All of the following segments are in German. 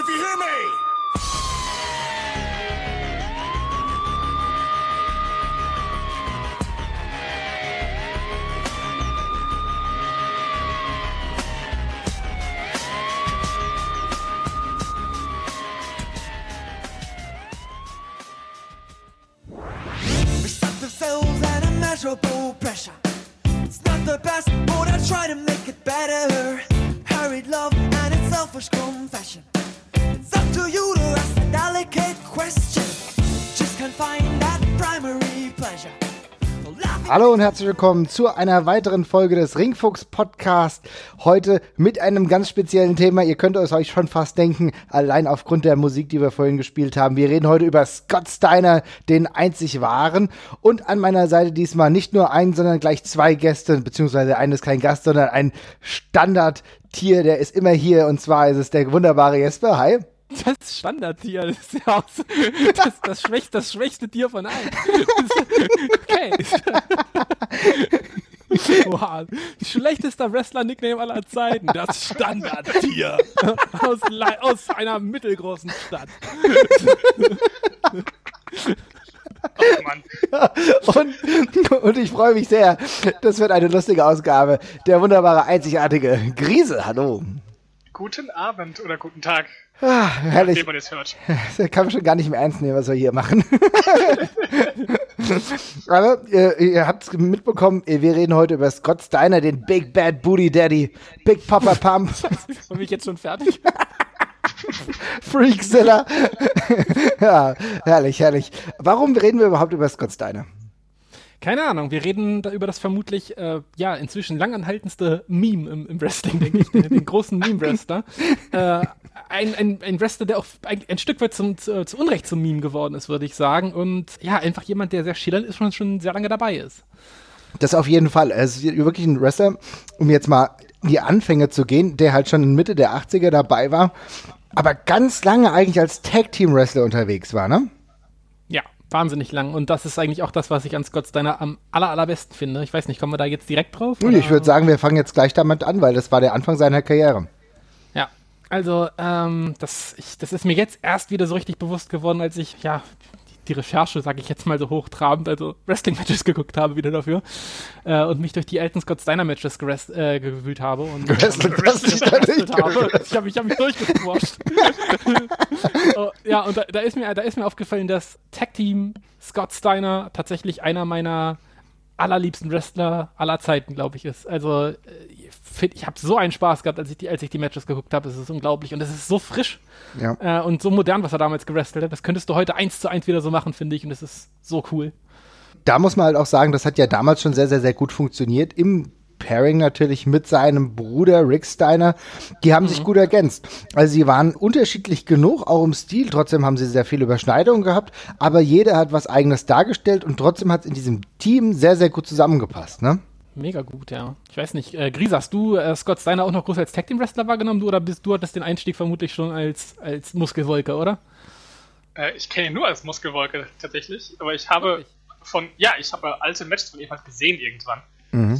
if you hear me. Immeasurable pressure. It's not the best, but I try to make Hallo und herzlich willkommen zu einer weiteren Folge des Ringfuchs Podcast. Heute mit einem ganz speziellen Thema. Ihr könnt es euch schon fast denken, allein aufgrund der Musik, die wir vorhin gespielt haben. Wir reden heute über Scott Steiner, den einzig wahren. Und an meiner Seite diesmal nicht nur ein, sondern gleich zwei Gäste, beziehungsweise einer ist kein Gast, sondern ein Standardtier, der ist immer hier. Und zwar ist es der wunderbare Jesper. Hi. Das Standardtier, das ist ja auch so, das, das, schwächste, das schwächste Tier von allen. Okay. Wow. Schlechtester Wrestler-Nickname aller Zeiten. Das Standardtier. Aus, aus einer mittelgroßen Stadt. Und, und ich freue mich sehr. Das wird eine lustige Ausgabe. Der wunderbare, einzigartige Grise. Hallo. Guten Abend oder guten Tag, Ah, herrlich. wie man es hört. Das kann man schon gar nicht mehr ernst nehmen, was wir hier machen. Aber ihr, ihr habt es mitbekommen, wir reden heute über Scott Steiner, den Big Bad Booty Daddy, Big Papa Pump, Bin ich jetzt schon fertig? Freakzilla. ja, herrlich, herrlich. Warum reden wir überhaupt über Scott Steiner? Keine Ahnung, wir reden da über das vermutlich, äh, ja, inzwischen langanhaltendste Meme im, im Wrestling, denke ich, den, den großen Meme-Wrestler. äh, ein, ein, ein Wrestler, der auch ein, ein Stück weit zum, zu, zu Unrecht zum Meme geworden ist, würde ich sagen. Und ja, einfach jemand, der sehr schillernd ist und schon sehr lange dabei ist. Das auf jeden Fall. Er ist wirklich ein Wrestler, um jetzt mal in die Anfänge zu gehen, der halt schon in Mitte der 80er dabei war, aber ganz lange eigentlich als Tag-Team-Wrestler unterwegs war, ne? Wahnsinnig lang. Und das ist eigentlich auch das, was ich an Scott Steiner am aller, allerbesten finde. Ich weiß nicht, kommen wir da jetzt direkt drauf? Und ich würde sagen, wir fangen jetzt gleich damit an, weil das war der Anfang seiner Karriere. Ja, also ähm, das, ich, das ist mir jetzt erst wieder so richtig bewusst geworden, als ich, ja, die, Recherche, sage ich jetzt mal so hochtrabend, also Wrestling-Matches geguckt habe wieder dafür äh, und mich durch die alten Scott Steiner-Matches gerest- äh, gewühlt habe. Und, dich da gewrestelt nicht habe. Ich habe ich hab mich durchgequatscht. oh, ja, und da, da, ist mir, da ist mir aufgefallen, dass Tag-Team Scott Steiner tatsächlich einer meiner allerliebsten Wrestler aller Zeiten, glaube ich, ist. Also, äh, ich ich habe so einen Spaß gehabt, als ich die, als ich die Matches geguckt habe. Es ist unglaublich und es ist so frisch Ja. äh, und so modern, was er damals gewrestelt hat. Das könntest du heute eins zu eins wieder so machen, finde ich. Und es ist so cool. Da muss man halt auch sagen, das hat ja damals schon sehr, sehr, sehr gut funktioniert. Im Pairing natürlich mit seinem Bruder Rick Steiner. Die haben sich gut ergänzt. Also sie waren unterschiedlich genug, auch im Stil. Trotzdem haben sie sehr viele Überschneidungen gehabt. Aber jeder hat was eigenes dargestellt und trotzdem hat es in diesem Team sehr, sehr gut zusammengepasst, ne? Mega gut, ja. Ich weiß nicht, äh, Gries, hast du äh, Scott Steiner auch noch groß als Tag Team Wrestler wahrgenommen, du oder bist du hattest den Einstieg vermutlich schon als als Muskelwolke, oder? Äh, ich kenne ihn nur als Muskelwolke tatsächlich, aber ich habe Wirklich? von, ja, ich habe alte Matches von ihm halt gesehen irgendwann.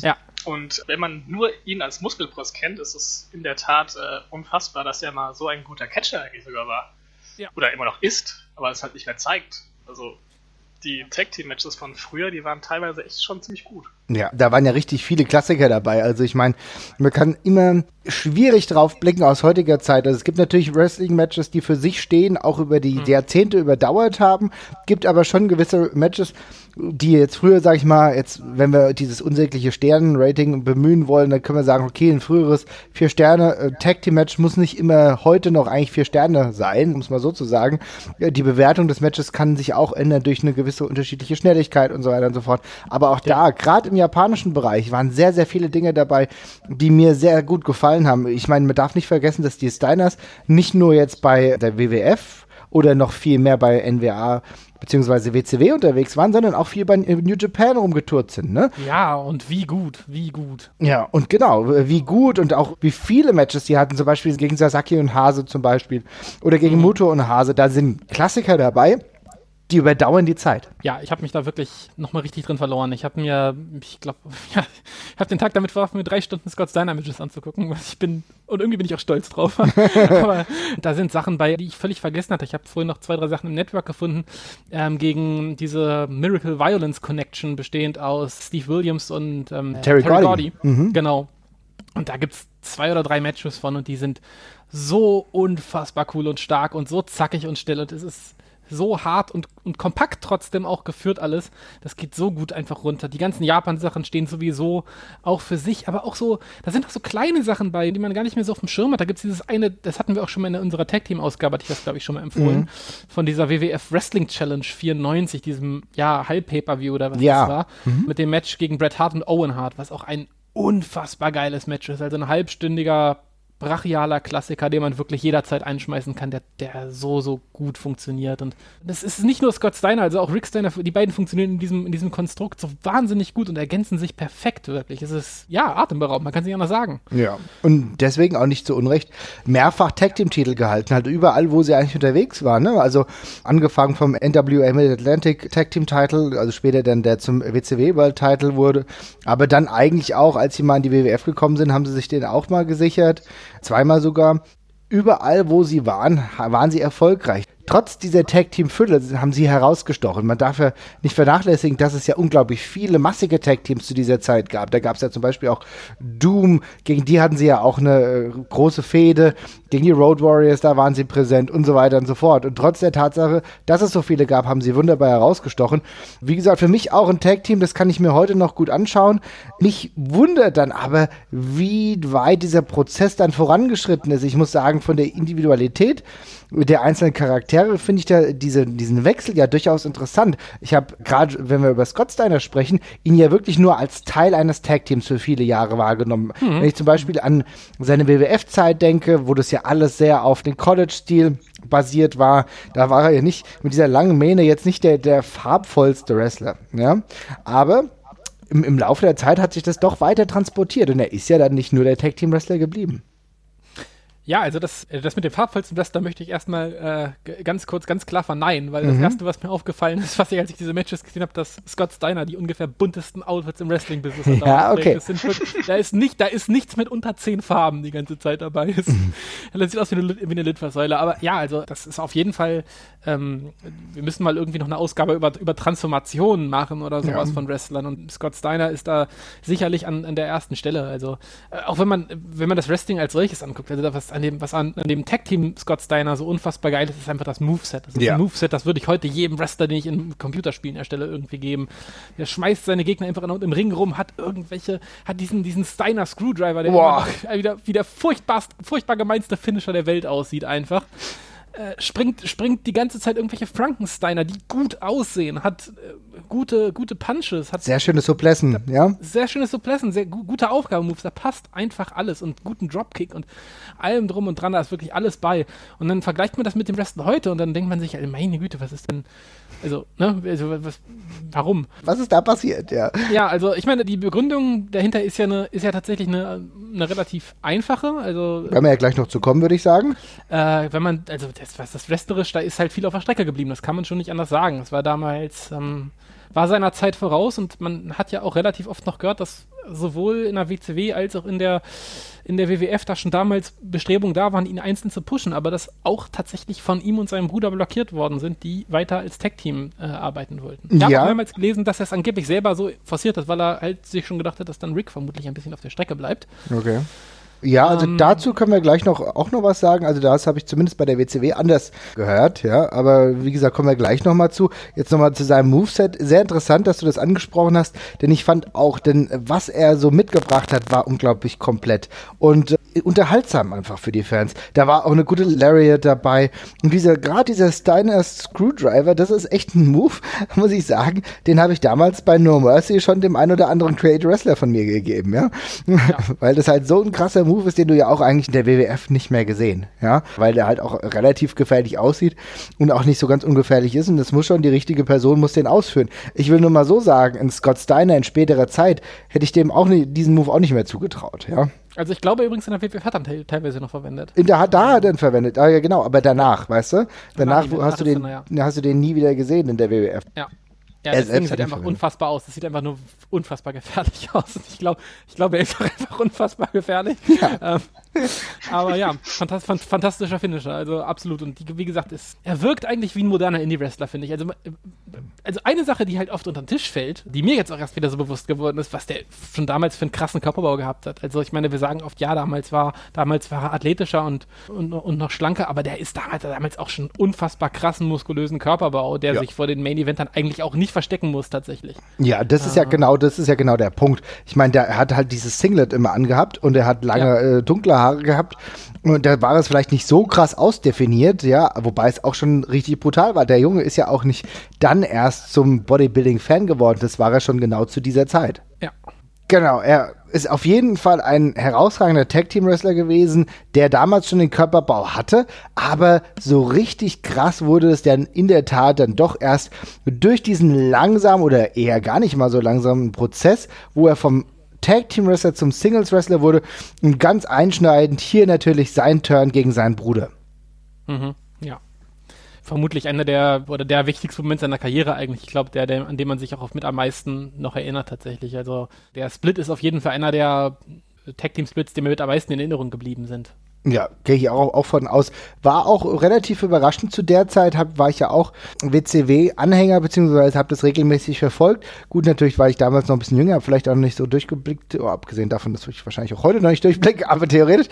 Ja. Und wenn man nur ihn als Muskelpress kennt, ist es in der Tat äh, unfassbar, dass er mal so ein guter Catcher eigentlich sogar war. Ja. Oder immer noch ist, aber es halt nicht mehr zeigt. Also die Tag-Team-Matches von früher, die waren teilweise echt schon ziemlich gut. Ja, da waren ja richtig viele Klassiker dabei. Also ich meine, man kann immer schwierig drauf blicken aus heutiger Zeit. Also es gibt natürlich Wrestling-Matches, die für sich stehen, auch über die Jahrzehnte überdauert haben. Gibt aber schon gewisse Matches, die jetzt früher, sag ich mal, jetzt, wenn wir dieses unsägliche Sternen-Rating bemühen wollen, dann können wir sagen, okay, ein früheres Vier-Sterne-Tag-Team-Match muss nicht immer heute noch eigentlich vier Sterne sein, um es mal so zu sagen. Ja, Die Bewertung des Matches kann sich auch ändern durch eine gewisse unterschiedliche Schnelligkeit und so weiter und so fort. Aber auch da, gerade im japanischen Bereich, waren sehr, sehr viele Dinge dabei, die mir sehr gut gefallen haben. Ich meine, man darf nicht vergessen, dass die Steiners nicht nur jetzt bei der WWF oder noch viel mehr bei NWA beziehungsweise WCW unterwegs waren, sondern auch viel bei New Japan rumgetourt sind, ne? Ja, und wie gut, wie gut. Ja, und genau, wie gut und auch wie viele Matches die hatten, zum Beispiel gegen Sasaki und Hase zum Beispiel oder gegen Muto und Hase, da sind Klassiker dabei. Die überdauern die Zeit. Ja, ich habe mich da wirklich nochmal richtig drin verloren. Ich habe mir, ich glaube, ja, ich habe den Tag damit verbracht, mir drei Stunden Scott Steiner Matches anzugucken. Was ich bin, und irgendwie bin ich auch stolz drauf. Aber da sind Sachen bei, die ich völlig vergessen hatte. Ich habe vorhin noch zwei, drei Sachen im Network gefunden, ähm, gegen diese Miracle Violence Connection, bestehend aus Steve Williams und ähm, Terry Gordy. Mhm. Genau. Und da gibt es zwei oder drei Matches von und die sind so unfassbar cool und stark und so zackig und still und es ist so hart und, und kompakt trotzdem auch geführt alles. Das geht so gut einfach runter. Die ganzen Japan-Sachen stehen sowieso auch für sich, aber auch so, da sind auch so kleine Sachen bei, die man gar nicht mehr so auf dem Schirm hat. Da gibt es dieses eine, das hatten wir auch schon mal in unserer Tag-Team-Ausgabe, hatte ich das, glaube ich, schon mal empfohlen, mhm. von dieser WWF Wrestling Challenge 94, diesem, ja, Halb-Pay-Per-View oder was ja. das war, mhm. mit dem Match gegen Bret Hart und Owen Hart, was auch ein unfassbar geiles Match ist. Also ein halbstündiger brachialer Klassiker, den man wirklich jederzeit einschmeißen kann, der, der so, so gut funktioniert. Und das ist nicht nur Scott Steiner, also auch Rick Steiner, die beiden funktionieren in diesem, in diesem Konstrukt so wahnsinnig gut und ergänzen sich perfekt, wirklich. Es ist, ja, atemberaubend, man kann es nicht anders sagen. Ja, und deswegen auch nicht zu Unrecht mehrfach Tag-Team-Titel gehalten, halt überall, wo sie eigentlich unterwegs waren. Ne? Also angefangen vom NWA Mid-Atlantic Tag-Team-Title, also später dann der zum WCW World-Title wurde, aber dann eigentlich auch, als sie mal in die WWF gekommen sind, haben sie sich den auch mal gesichert zweimal sogar. Überall, wo sie waren, waren sie erfolgreich trotz dieser Tag-Team-Fülle haben sie herausgestochen. Man darf ja nicht vernachlässigen, dass es ja unglaublich viele massige Tag-Teams zu dieser Zeit gab. Da gab es ja zum Beispiel auch Doom, gegen die hatten sie ja auch eine äh, große Fehde, gegen die Road Warriors, da waren sie präsent und so weiter und so fort. Und trotz der Tatsache, dass es so viele gab, haben sie wunderbar herausgestochen. Wie gesagt, für mich auch ein Tag-Team, das kann ich mir heute noch gut anschauen. Mich wundert dann aber, wie weit dieser Prozess dann vorangeschritten ist. Ich muss sagen, von der Individualität der einzelnen Charaktere finde ich da diese, diesen Wechsel ja durchaus interessant. Ich habe gerade, wenn wir über Scott Steiner sprechen, ihn ja wirklich nur als Teil eines Tag-Teams für viele Jahre wahrgenommen. Mhm. Wenn ich zum Beispiel an seine WWF-Zeit denke, wo das ja alles sehr auf den College-Stil basiert war, da war er ja nicht mit dieser langen Mähne jetzt nicht der, der farbvollste Wrestler. Ja? Aber im, im Laufe der Zeit hat sich das doch weiter transportiert und er ist ja dann nicht nur der Tag-Team-Wrestler geblieben. Ja, also das, äh, das mit dem farbvollsten Wrestler möchte ich erstmal äh, ganz kurz, ganz klar verneinen, weil mhm. das Erste, was mir aufgefallen ist, was ich, als ich diese Matches gesehen habe, dass Scott Steiner die ungefähr buntesten Outfits im Wrestling-Business hat. Ja, okay. Wirklich, da, ist nicht, da ist nichts mit unter zehn Farben die ganze Zeit dabei. Ist. Mhm. Das sieht aus wie eine, wie eine Litfaßsäule. Aber ja, also das ist auf jeden Fall, ähm, wir müssen mal irgendwie noch eine Ausgabe über, über Transformationen machen oder sowas ja. von Wrestlern. Und Scott Steiner ist da sicherlich an, an der ersten Stelle. Also äh, auch wenn man, wenn man das Wrestling als solches anguckt, also da was an dem, was an, an dem Tag-Team Scott Steiner so unfassbar geil ist, ist einfach das Moveset. Das ist ja. ein Moveset, das würde ich heute jedem Wrestler, den ich in Computerspielen erstelle, irgendwie geben. Der schmeißt seine Gegner einfach im Ring rum, hat irgendwelche, hat diesen, diesen Steiner Screwdriver, der Boah. wieder, wie der furchtbar, furchtbar gemeinste Finisher der Welt aussieht, einfach. Äh, springt, springt die ganze Zeit irgendwelche Frankensteiner, die gut aussehen, hat äh, gute, gute Punches, hat sehr schöne Suplessen, ja. Sehr schöne Suplessen, sehr gu gute Aufgabenmoves, da passt einfach alles und guten Dropkick und allem drum und dran, da ist wirklich alles bei. Und dann vergleicht man das mit dem Wrestling heute und dann denkt man sich, meine Güte, was ist denn, also, ne, also, was, warum? Was ist da passiert, ja? Ja, also, ich meine, die Begründung dahinter ist ja eine, ist ja tatsächlich eine, eine relativ einfache, also. Werden wir ja gleich noch zu kommen, würde ich sagen. Äh, wenn man, also, das, was das Wrestlerisch, da ist halt viel auf der Strecke geblieben, das kann man schon nicht anders sagen. Es war damals, ähm, war seiner Zeit voraus und man hat ja auch relativ oft noch gehört, dass sowohl in der WCW als auch in der, in der WWF da schon damals Bestrebungen da waren, ihn einzeln zu pushen, aber dass auch tatsächlich von ihm und seinem Bruder blockiert worden sind, die weiter als Tag-Team äh, arbeiten wollten. Ich ja. habe mehrmals gelesen, dass er es angeblich selber so forciert hat, weil er halt sich schon gedacht hat, dass dann Rick vermutlich ein bisschen auf der Strecke bleibt. Okay. Ja, also ähm, dazu können wir gleich noch auch noch was sagen. Also das habe ich zumindest bei der WCW anders gehört, ja. Aber wie gesagt, kommen wir gleich noch mal zu. Jetzt noch mal zu seinem Moveset. Sehr interessant, dass du das angesprochen hast, denn ich fand auch, denn was er so mitgebracht hat, war unglaublich komplett und unterhaltsam einfach für die Fans. Da war auch eine gute Lariat dabei und dieser gerade dieser Steiner Screwdriver, das ist echt ein Move, muss ich sagen. Den habe ich damals bei No Mercy schon dem ein oder anderen Create Wrestler von mir gegeben, ja, ja. weil das halt so ein krasser Move ist, den du ja auch eigentlich in der WWF nicht mehr gesehen, ja, weil der halt auch relativ gefährlich aussieht und auch nicht so ganz ungefährlich ist und das muss schon die richtige Person muss den ausführen. Ich will nur mal so sagen, in Scott Steiner in späterer Zeit hätte ich dem auch nicht, diesen Move auch nicht mehr zugetraut, ja. Also ich glaube übrigens in der WWF hat er te- teilweise noch verwendet. In der, da hat er ihn verwendet. Ah, ja, genau, aber danach, weißt du? Danach Danach hast du, den, ja. hast du den nie wieder gesehen in der WWF. Ja. Ja, Er das Ding sieht einfach verwendet. unfassbar aus. Das sieht einfach nur unfassbar gefährlich aus. Und ich glaube, ich glaube, er ist auch einfach unfassbar gefährlich. Ähm, aber ja, fantas fan- fantastischer Finisher, also absolut. Und die, wie gesagt, ist, er wirkt eigentlich wie ein moderner Indie-Wrestler, finde ich. Also, äh, also eine Sache, die halt oft unter den Tisch fällt, die mir jetzt auch erst wieder so bewusst geworden ist, was der schon damals für einen krassen Körperbau gehabt hat. Also ich meine, wir sagen oft, ja, damals war, damals war er athletischer und, und, und noch schlanker, aber der ist damals, damals auch schon unfassbar krassen, muskulösen Körperbau, der Ja. sich vor den Main-Eventern eigentlich auch nicht verstecken muss, tatsächlich. Ja, das ist ja genau, das ist ja genau der Punkt. Ich meine, der hat halt dieses Singlet immer angehabt und er hat lange Ja. äh, dunkle Haare gehabt und da war es vielleicht nicht so krass ausdefiniert, ja, wobei es auch schon richtig brutal war. Der Junge ist ja auch nicht dann erst zum Bodybuilding-Fan geworden, das war er schon genau zu dieser Zeit. Ja. Genau, er ist auf jeden Fall ein herausragender Tag-Team-Wrestler gewesen, der damals schon den Körperbau hatte, aber so richtig krass wurde es dann in der Tat dann doch erst durch diesen langsamen oder eher gar nicht mal so langsamen Prozess, wo er vom Tag-Team-Wrestler zum Singles-Wrestler wurde und ganz einschneidend hier natürlich sein Turn gegen seinen Bruder. Mhm. Ja. Vermutlich einer der, oder der wichtigste Moment seiner Karriere eigentlich. Ich glaube, der, der, an dem man sich auch mit am meisten noch erinnert tatsächlich. Also der Split ist auf jeden Fall einer der Tag-Team-Splits, die mir mit am meisten in Erinnerung geblieben sind. Ja, gehe ich auch, auch von aus. War auch relativ überraschend zu der Zeit, hab, war ich ja auch WCW-Anhänger, beziehungsweise habe das regelmäßig verfolgt. Gut, natürlich war ich damals noch ein bisschen jünger, vielleicht auch noch nicht so durchgeblickt, oh, abgesehen davon, dass ich wahrscheinlich auch heute noch nicht durchblicke, aber theoretisch.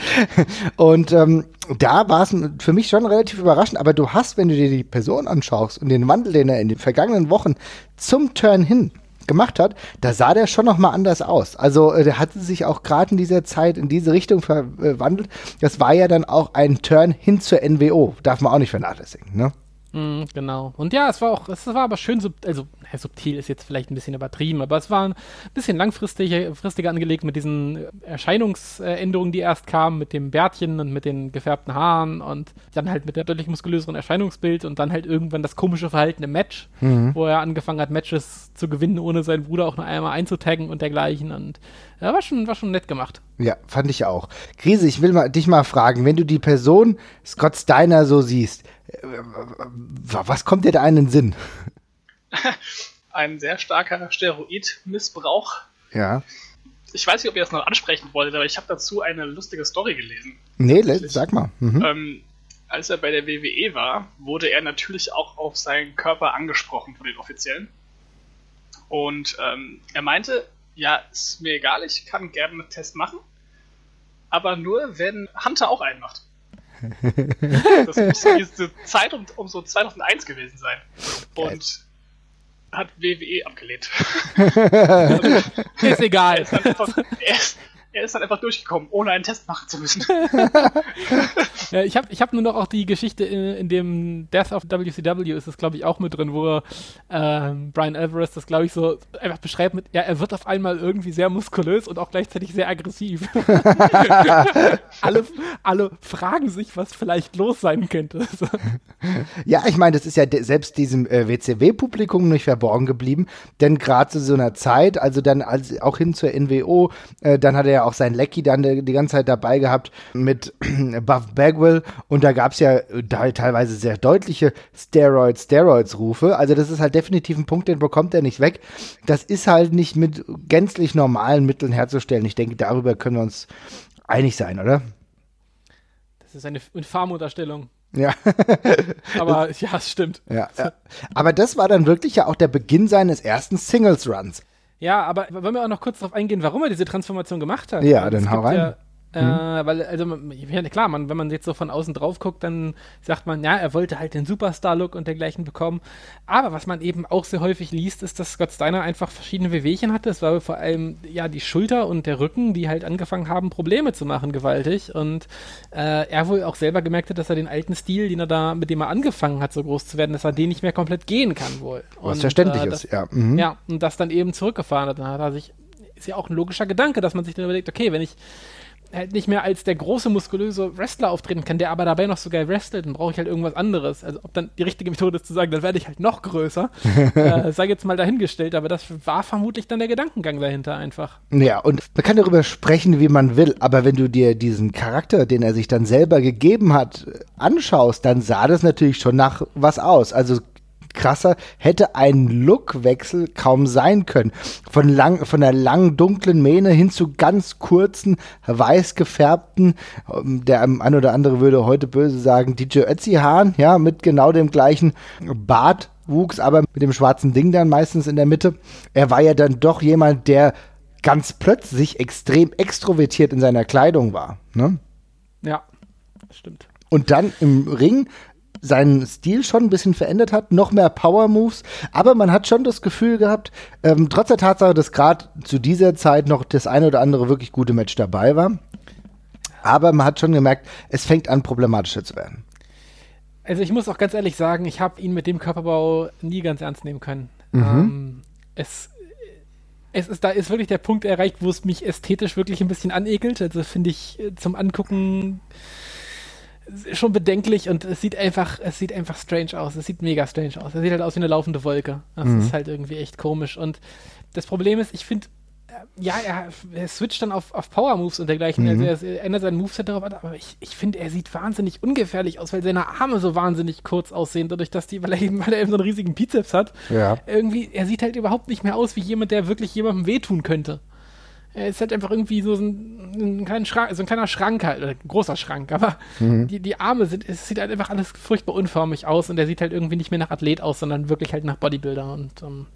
Und ähm, da war es für mich schon relativ überraschend, aber du hast, wenn du dir die Person anschaust und den Wandel, den er in den vergangenen Wochen zum Turn hin gemacht hat, da sah der schon noch mal anders aus. Also äh, der hatte sich auch gerade in dieser Zeit in diese Richtung verwandelt. Das war ja dann auch ein Turn hin zur NWO. Darf man auch nicht vernachlässigen, ne? Mhm, genau. Und ja, es war auch, es war aber schön, sub, also subtil ist jetzt vielleicht ein bisschen übertrieben, aber es war ein bisschen langfristig, fristiger angelegt mit diesen Erscheinungsänderungen, die erst kamen, mit dem Bärtchen und mit den gefärbten Haaren und dann halt mit der deutlich muskulöseren Erscheinungsbild und dann halt irgendwann das komische Verhalten im Match, wo er angefangen hat, Matches zu gewinnen, ohne seinen Bruder auch noch einmal einzutaggen und dergleichen und ja, war schon, war schon nett gemacht. Ja, fand ich auch. Krise, ich will mal, dich mal fragen, wenn du die Person Scott Steiner so siehst, was kommt dir da in den Sinn? Ein sehr starker Steroidmissbrauch. Ja. Ich weiß nicht, ob ihr das noch ansprechen wolltet, aber ich habe dazu eine lustige Story gelesen. Nee, sag mal. Mhm. Ähm, als er bei der WWE war, wurde er natürlich auch auf seinen Körper angesprochen von den Offiziellen. Und ähm, er meinte, ja, ist mir egal, ich kann gerne einen Test machen, aber nur, wenn Hunter auch einen macht. Das muss diese Zeit um, um so 2001 gewesen sein. Und hat WWE abgelehnt. Ist egal. Dann einfach, er, ist, er ist dann einfach durchgekommen, ohne einen Test machen zu müssen. Ja, ich habe ich hab nur noch auch die Geschichte in, in dem Death of WCW ist das, glaube ich, auch mit drin, wo ähm, Brian Alvarez das, glaube ich, so einfach beschreibt mit, ja, er wird auf einmal irgendwie sehr muskulös und auch gleichzeitig sehr aggressiv. alle, alle fragen sich, was vielleicht los sein könnte. Ja, ich meine, das ist ja selbst diesem äh, WCW-Publikum nicht verborgen geblieben, denn gerade zu so einer Zeit, also dann als, auch hin zur NWO, äh, dann hat er ja auch sein Lecky dann die, ganze Zeit dabei gehabt mit Buff Bagwell und da gab's ja äh, teilweise sehr deutliche Steroids, Steroids-Rufe, also das ist halt definitiv ein Punkt, den bekommt er nicht weg. Das ist halt nicht mit gänzlich normalen Mitteln herzustellen. Ich denke, darüber können wir uns einig sein, oder? Das ist eine infame Unterstellung. Ja. Aber ja, es stimmt. Ja, ja. Aber das war dann wirklich ja auch der Beginn seines ersten Singles-Runs. Ja, aber wollen wir auch noch kurz darauf eingehen, warum er diese Transformation gemacht hat? Ja, Weil dann hau rein. Ja, äh, weil, also, ja, klar, man, wenn man jetzt so von außen drauf guckt, dann sagt man, ja, er wollte halt den Superstar-Look und dergleichen bekommen. Aber was man eben auch sehr häufig liest, ist, dass Scott Steiner einfach verschiedene Wehwehchen hatte. Es war vor allem, ja, die Schulter und der Rücken, die halt angefangen haben, Probleme zu machen, gewaltig. Und äh, er wohl auch selber gemerkt hat, dass er den alten Stil, den er da, mit dem er angefangen hat, so groß zu werden, dass er den nicht mehr komplett gehen kann wohl. Was Und, verständlich äh, ist, das- ja. Mhm. ja, und das dann eben zurückgefahren hat. Dann hat er sich, ist ja auch ein logischer Gedanke, dass man sich dann überlegt, okay, wenn ich halt nicht mehr als der große muskulöse Wrestler auftreten kann, der aber dabei noch so geil wrestelt, dann brauche ich halt irgendwas anderes. Also ob dann die richtige Methode ist zu sagen, dann werde ich halt noch größer, äh, sei jetzt mal dahingestellt, aber das war vermutlich dann der Gedankengang dahinter einfach. Ja, und man kann darüber sprechen, wie man will, aber wenn du dir diesen Charakter, den er sich dann selber gegeben hat, anschaust, dann sah das natürlich schon nach was aus. Also krasser hätte ein Lookwechsel kaum sein können. Von, lang, von der langen, dunklen Mähne hin zu ganz kurzen, weiß gefärbten, ähm, der ein oder andere würde heute böse sagen, DJ Ötzi-Haaren, ja, mit genau dem gleichen Bartwuchs, aber mit dem schwarzen Ding dann meistens in der Mitte. Er war ja dann doch jemand, der ganz plötzlich extrem extrovertiert in seiner Kleidung war. Ne? Ja, stimmt. Und dann im Ring seinen Stil schon ein bisschen verändert hat, noch mehr Power Moves, aber man hat schon das Gefühl gehabt, ähm, trotz der Tatsache, dass gerade zu dieser Zeit noch das eine oder andere wirklich gute Match dabei war, aber man hat schon gemerkt, es fängt an problematischer zu werden. Also ich muss auch ganz ehrlich sagen, ich habe ihn mit dem Körperbau nie ganz ernst nehmen können. Mhm. Ähm, es, es ist, da ist wirklich der Punkt erreicht, wo es mich ästhetisch wirklich ein bisschen anekelt. Also finde ich äh, zum Angucken schon bedenklich und es sieht einfach, es sieht einfach strange aus. Es sieht mega strange aus. Es sieht halt aus wie eine laufende Wolke. Das mhm. ist halt irgendwie echt komisch. Und das Problem ist, ich finde, äh, ja, er, er, switcht dann auf, auf Power Moves und dergleichen. Mhm. Also er, er ändert sein Moveset darauf aber ich, ich finde, er sieht wahnsinnig ungefährlich aus, weil seine Arme so wahnsinnig kurz aussehen, dadurch, dass die, weil er eben, weil er eben so einen riesigen Bizeps hat. Ja. Irgendwie, er sieht halt überhaupt nicht mehr aus wie jemand, der wirklich jemandem wehtun könnte. Er ist halt einfach irgendwie so ein, ein, kleiner, Schrank, so ein kleiner Schrank halt, oder ein großer Schrank, aber mhm. die, die Arme sind, es sieht halt einfach alles furchtbar unförmig aus und er sieht halt irgendwie nicht mehr nach Athlet aus, sondern wirklich halt nach Bodybuilder und um, ähm,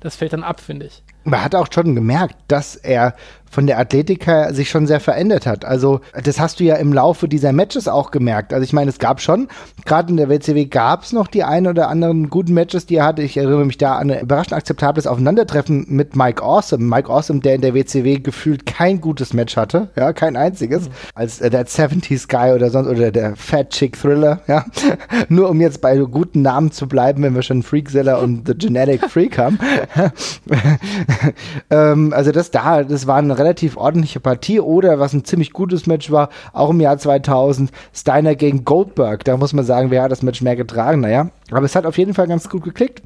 das fällt dann ab, finde ich. Man hat auch schon gemerkt, dass er von der Athletik her sich schon sehr verändert hat. Also das hast du ja im Laufe dieser Matches auch gemerkt. Also ich meine, es gab schon, gerade in der WCW gab es noch die ein oder anderen guten Matches, die er hatte. Ich erinnere mich da an ein überraschend akzeptables Aufeinandertreffen mit Mike Awesome. Mike Awesome, der in der WCW gefühlt kein gutes Match hatte, ja, kein einziges, mhm. als äh, der 70s Guy oder sonst oder der Fat Chick Thriller, ja. Nur um jetzt bei guten Namen zu bleiben, wenn wir schon Freakzilla und The Genetic Freak haben. ähm, also das da, das war ein relativ ordentliche Partie oder was ein ziemlich gutes Match war, auch im Jahr 2000, Steiner gegen Goldberg. Da muss man sagen, wer hat das Match mehr getragen? Naja, aber es hat auf jeden Fall ganz gut geklickt.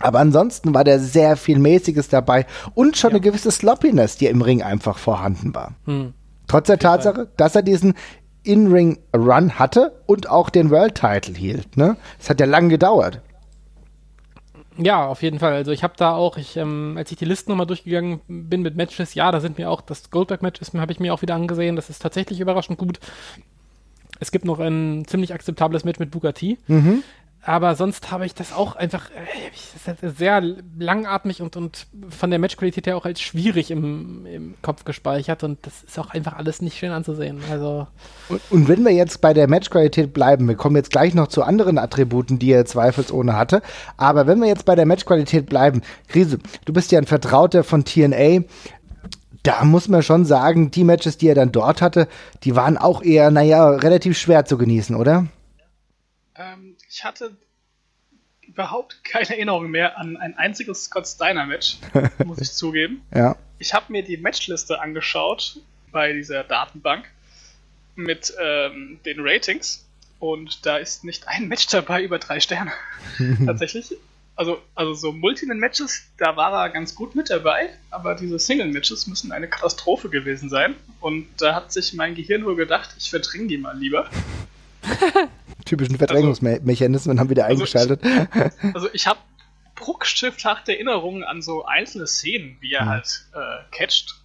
Aber ansonsten war da sehr viel Mäßiges dabei und schon ja. eine gewisse Sloppiness, die im Ring einfach vorhanden war. Hm. Trotz der Tatsache, dass er diesen In-Ring-Run hatte und auch den World-Title hielt. Ne? Es hat ja lang gedauert. Ja, auf jeden Fall. Also ich habe da auch, ich, ähm, als ich die Liste nochmal durchgegangen bin mit Matches, ja, da sind mir auch, das Goldberg-Match habe ich mir auch wieder angesehen. Das ist tatsächlich überraschend gut. Es gibt noch ein ziemlich akzeptables Match mit Bugatti. Mhm aber sonst habe ich das auch einfach äh, sehr langatmig und, und von der Matchqualität her auch als schwierig im, im Kopf gespeichert und das ist auch einfach alles nicht schön anzusehen. Also und, und wenn wir jetzt bei der Matchqualität bleiben, wir kommen jetzt gleich noch zu anderen Attributen, die er zweifelsohne hatte, aber wenn wir jetzt bei der Matchqualität bleiben, Krise, du bist ja ein Vertrauter von TNA, da muss man schon sagen, die Matches, die er dann dort hatte, die waren auch eher, naja, relativ schwer zu genießen, oder? Ähm, ich hatte überhaupt keine Erinnerung mehr an ein einziges Scott Steiner Match, muss ich zugeben. Ja. Ich habe mir die Matchliste angeschaut bei dieser Datenbank mit ähm, den Ratings und da ist nicht ein Match dabei über drei Sterne. Tatsächlich. Also, also so Multinen-Matches, da war er ganz gut mit dabei, aber diese Single-Matches müssen eine Katastrophe gewesen sein. Und da hat sich mein Gehirn wohl gedacht, ich verdränge die mal lieber. typischen Verdrängungsmechanismen also, haben wieder eingeschaltet. Also ich, also ich habe bruchstifthafte Erinnerungen an so einzelne Szenen, wie er mhm. halt äh, catcht.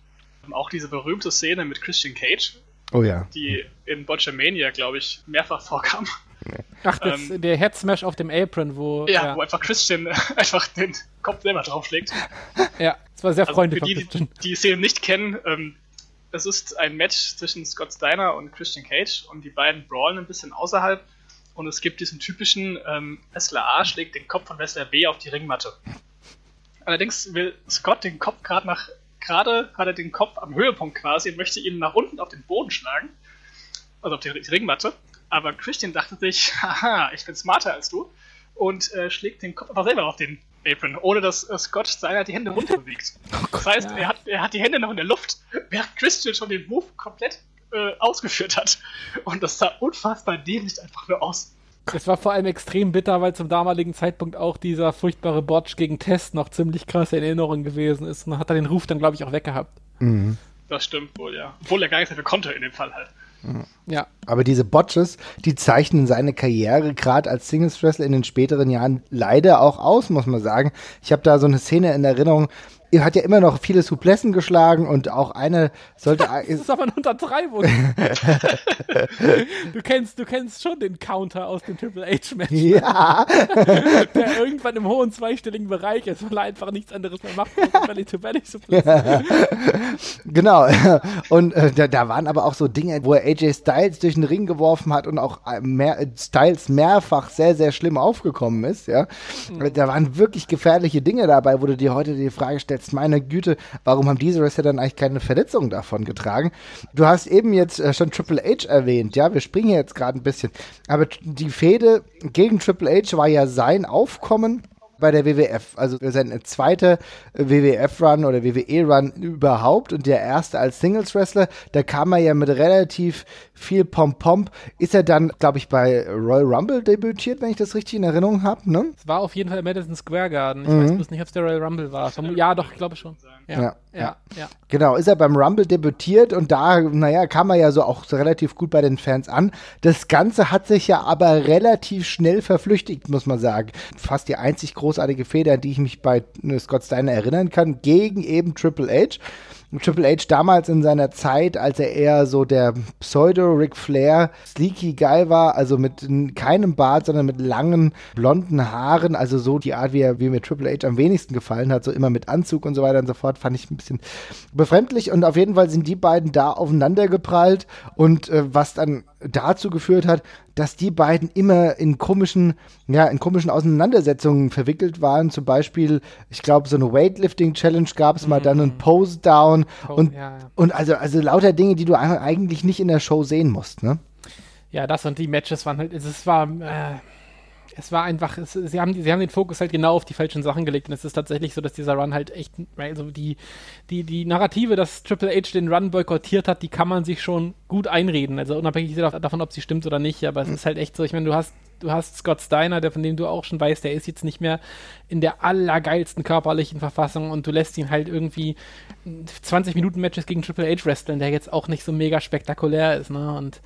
Auch diese berühmte Szene mit Christian Cage, oh ja. die in Botchamania, glaube ich, mehrfach vorkam. Ach, das, ähm, der Head Smash auf dem Apron, wo. Ja, ja, wo einfach Christian einfach den Kopf selber draufschlägt. Ja, das war sehr also freundlich. Für die, die die Szene nicht kennen, ähm, es ist ein Match zwischen Scott Steiner und Christian Cage und die beiden brawlen ein bisschen außerhalb und es gibt diesen typischen ähm, Wrestler A schlägt den Kopf von Wrestler B auf die Ringmatte. Allerdings will Scott den Kopf gerade nach gerade hat er den Kopf am Höhepunkt quasi und möchte ihn nach unten auf den Boden schlagen, also auf die, Ringmatte. Aber Christian dachte sich, haha, ich bin smarter als du und äh, schlägt den Kopf einfach selber auf den Apron, ohne dass Scott seiner die Hände runter bewegt. Oh das heißt, ja. er, hat, er hat die Hände noch in der Luft, während Christian schon den Move komplett äh, ausgeführt hat. Und das sah unfassbar dämlich einfach nur aus. Es war vor allem extrem bitter, weil zum damaligen Zeitpunkt auch dieser furchtbare Botch gegen Test noch ziemlich krass in Erinnerung gewesen ist. Und hat er den Ruf dann, glaube ich, auch weggehabt. Das stimmt wohl, ja. Obwohl er gar nichts dafür konnte in dem Fall halt. Ja. Aber diese Botches, die zeichnen seine Karriere gerade als Singles Wrestler in den späteren Jahren leider auch aus, muss man sagen. Ich habe da so eine Szene in Erinnerung. Er hat ja immer noch viele Suplessen geschlagen und auch eine sollte. Das ist aber eine Untertreibung. du, kennst, du kennst schon den Counter aus dem Triple H-Match, ja, der irgendwann im hohen zweistelligen Bereich ist, weil er einfach nichts anderes mehr macht, als Belly to Belly Suplex. genau. Und äh, da, da waren aber auch so Dinge, wo er AJ Styles durch den Ring geworfen hat und auch äh, mehr, äh, Styles mehrfach sehr, sehr schlimm aufgekommen ist, ja. Da waren wirklich gefährliche Dinge dabei, wo du dir heute die Frage stellst, meine Güte, warum haben diese Wrestler dann eigentlich keine Verletzungen davon getragen? Du hast eben jetzt äh, schon Triple H erwähnt, ja, wir springen jetzt gerade ein bisschen, aber die Fehde gegen Triple H war ja sein Aufkommen bei der WWF. Also sein zweiter WWF-Run oder WWE-Run überhaupt und der erste als Singles-Wrestler. Da kam er ja mit relativ viel Pom-Pom. Ist er dann, glaube ich, bei Royal Rumble debütiert, wenn ich das richtig in Erinnerung habe, ne? Es war auf jeden Fall Madison Square Garden. Ich Mhm. weiß bloß nicht, ob es der Royal Rumble war. Ja, doch, ich glaube schon. Ja, Ja, ja, ja. Genau, ist er beim Rumble debütiert und da, naja, kam er ja so auch so relativ gut bei den Fans an. Das Ganze hat sich ja aber relativ schnell verflüchtigt, muss man sagen. Fast die einzig großartige Feder, an die ich mich bei äh, Scott Steiner erinnern kann, gegen eben Triple H. Triple H damals in seiner Zeit, als er eher so der Pseudo-Ric Flair Sleeky Guy war, also mit keinem Bart, sondern mit langen blonden Haaren, also so die Art, wie, er, wie mir Triple H am wenigsten gefallen hat, so immer mit Anzug und so weiter und so fort, fand ich ein bisschen befremdlich. Und auf jeden Fall sind die beiden da aufeinander geprallt und äh, was dann dazu geführt hat, dass die beiden immer in komischen, ja, in komischen Auseinandersetzungen verwickelt waren. Zum Beispiel, ich glaube, so eine Weightlifting-Challenge gab es mal, dann ein Pose-Down Pose, und, ja, ja. und also, also lauter Dinge, die du eigentlich nicht in der Show sehen musst, ne? Ja, das und die Matches waren halt, es es war, äh, es war einfach, es, sie, haben, sie haben den Fokus halt genau auf die falschen Sachen gelegt und es ist tatsächlich so, dass dieser Run halt echt, also die, die, die Narrative, dass Triple H den Run boykottiert hat, die kann man sich schon gut einreden, also unabhängig dav- davon, ob sie stimmt oder nicht, aber es ist halt echt so, ich meine, du hast, du hast Scott Steiner, der von dem du auch schon weißt, der ist jetzt nicht mehr in der allergeilsten körperlichen Verfassung und du lässt ihn halt irgendwie 20 Minuten Matches gegen Triple H wresteln, der jetzt auch nicht so mega spektakulär ist, ne, und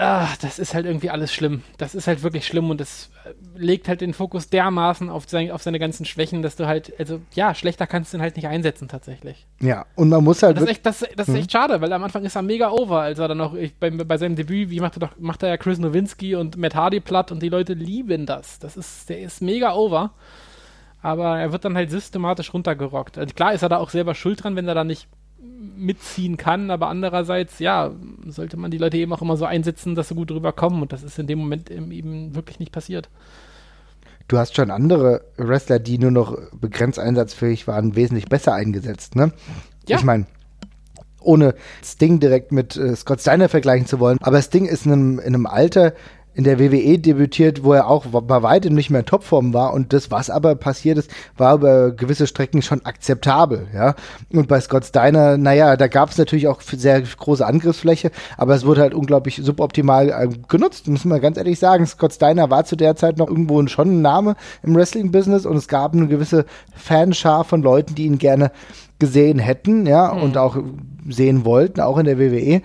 Ah, das ist halt irgendwie alles schlimm. Das ist halt wirklich schlimm und es äh, legt halt den Fokus dermaßen auf, sein, auf seine ganzen Schwächen, dass du halt, also ja, schlechter kannst du ihn halt nicht einsetzen tatsächlich. Ja, und man muss halt Das ist echt, das, das ist echt schade, weil am Anfang ist er mega over, als er dann ich, bei, bei seinem Debüt, wie macht er doch, macht er ja Chris Nowinski und Matt Hardy platt und die Leute lieben das. Das ist, der ist mega over. Aber er wird dann halt systematisch runtergerockt. Also klar ist er da auch selber schuld dran, wenn er da nicht mitziehen kann, aber andererseits, ja, sollte man die Leute eben auch immer so einsetzen, dass sie gut drüber kommen und das ist in dem Moment eben, eben wirklich nicht passiert. du hast schon andere Wrestler, die nur noch begrenzt einsatzfähig waren, wesentlich besser eingesetzt, ne? Ja. Ich meine, ohne Sting direkt mit äh, Scott Steiner vergleichen zu wollen, aber Sting ist in einem, in einem Alter in der WWE debütiert, wo er auch bei weitem nicht mehr in Topform war und das, was aber passiert ist, war über gewisse Strecken schon akzeptabel, ja. Und bei Scott Steiner, naja, da gab es natürlich auch sehr große Angriffsfläche, aber es wurde halt unglaublich suboptimal äh, genutzt, muss man ganz ehrlich sagen. Scott Steiner war zu der Zeit noch irgendwo schon ein Name im Wrestling-Business und es gab eine gewisse Fanschar von Leuten, die ihn gerne gesehen hätten, ja, und auch sehen wollten, auch in der WWE.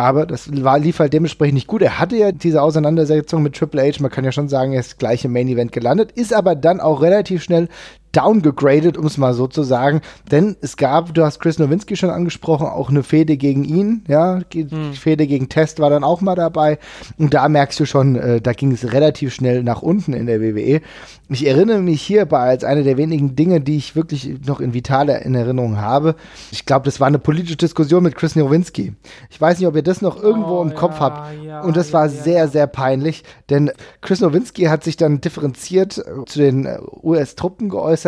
Aber das war, lief halt dementsprechend nicht gut. Er hatte ja diese Auseinandersetzung mit Triple H, man kann ja schon sagen, er ist gleich im Main Event gelandet, ist aber dann auch relativ schnell downgegradet, um es mal so zu sagen. Denn es gab, du hast Chris Nowinski schon angesprochen, auch eine Fehde gegen ihn, ja, die Fehde gegen Test war dann auch mal dabei. Und da merkst du schon, äh, da ging es relativ schnell nach unten in der WWE. Ich erinnere mich hierbei als eine der wenigen Dinge, die ich wirklich noch in vitaler in Erinnerung habe. Ich glaube, das war eine politische Diskussion mit Chris Nowinski. Ich weiß nicht, ob ihr das noch irgendwo Oh, im Kopf ja, habt. ja, Und das war ja. sehr, sehr peinlich, denn Chris Nowinski hat sich dann differenziert äh, zu den äh, US-Truppen geäußert.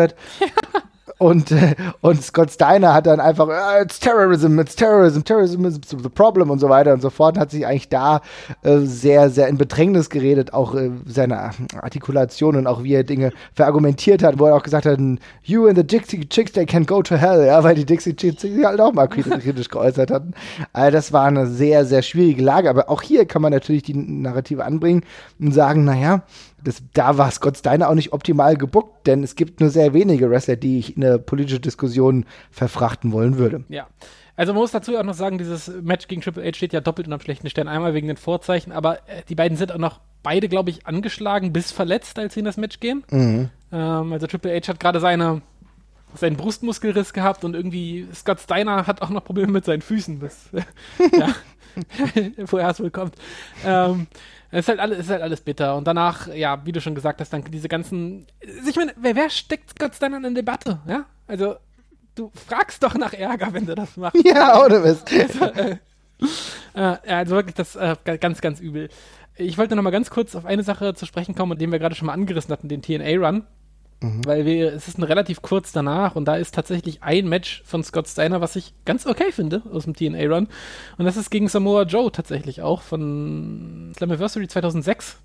Und, äh, und Scott Steiner hat dann einfach, äh, it's terrorism, it's terrorism, terrorism is the problem und so weiter und so fort. Und hat sich eigentlich da äh, sehr, sehr in Bedrängnis geredet, auch äh, seine Artikulation und auch wie er Dinge verargumentiert hat, wo er auch gesagt hat, you and the Dixie Chicks, they can go to hell, ja, weil die Dixie Chicks sich halt auch mal kritisch geäußert hatten. Also das war eine sehr, sehr schwierige Lage, aber auch hier kann man natürlich die Narrative anbringen und sagen, naja, das, da war Scott Steiner auch nicht optimal gebuckt, denn es gibt nur sehr wenige Wrestler, die ich in eine politische Diskussion verfrachten wollen würde. Ja. Also man muss dazu auch noch sagen, dieses Match gegen Triple H steht ja doppelt unter einem schlechten Stern. Einmal wegen den Vorzeichen, aber äh, die beiden sind auch noch beide, glaube ich, angeschlagen bis verletzt, als sie in das Match gehen. Mhm. Ähm, also Triple H hat gerade seine seinen Brustmuskelriss gehabt und irgendwie Scott Steiner hat auch noch Probleme mit seinen Füßen. Das, ja, woher es wohl kommt. Ähm, es ist halt alles, ist halt alles bitter. Und danach, ja, wie du schon gesagt hast, dann diese ganzen. Ich meine, wer, wer steckt sei Dank in Debatte? Ja? Also, du fragst doch nach Ärger, wenn du das machst. Ja, oder was? Also, äh, äh, also wirklich, das äh, ganz, ganz übel. Ich wollte noch mal ganz kurz auf eine Sache zu sprechen kommen, den wir gerade schon mal angerissen hatten, den TNA-Run. Mhm. Weil wir, es ist ein relativ kurz danach und da ist tatsächlich ein Match von Scott Steiner, was ich ganz okay finde aus dem TNA-Run. Und das ist gegen Samoa Joe tatsächlich auch von Slammiversary 2006.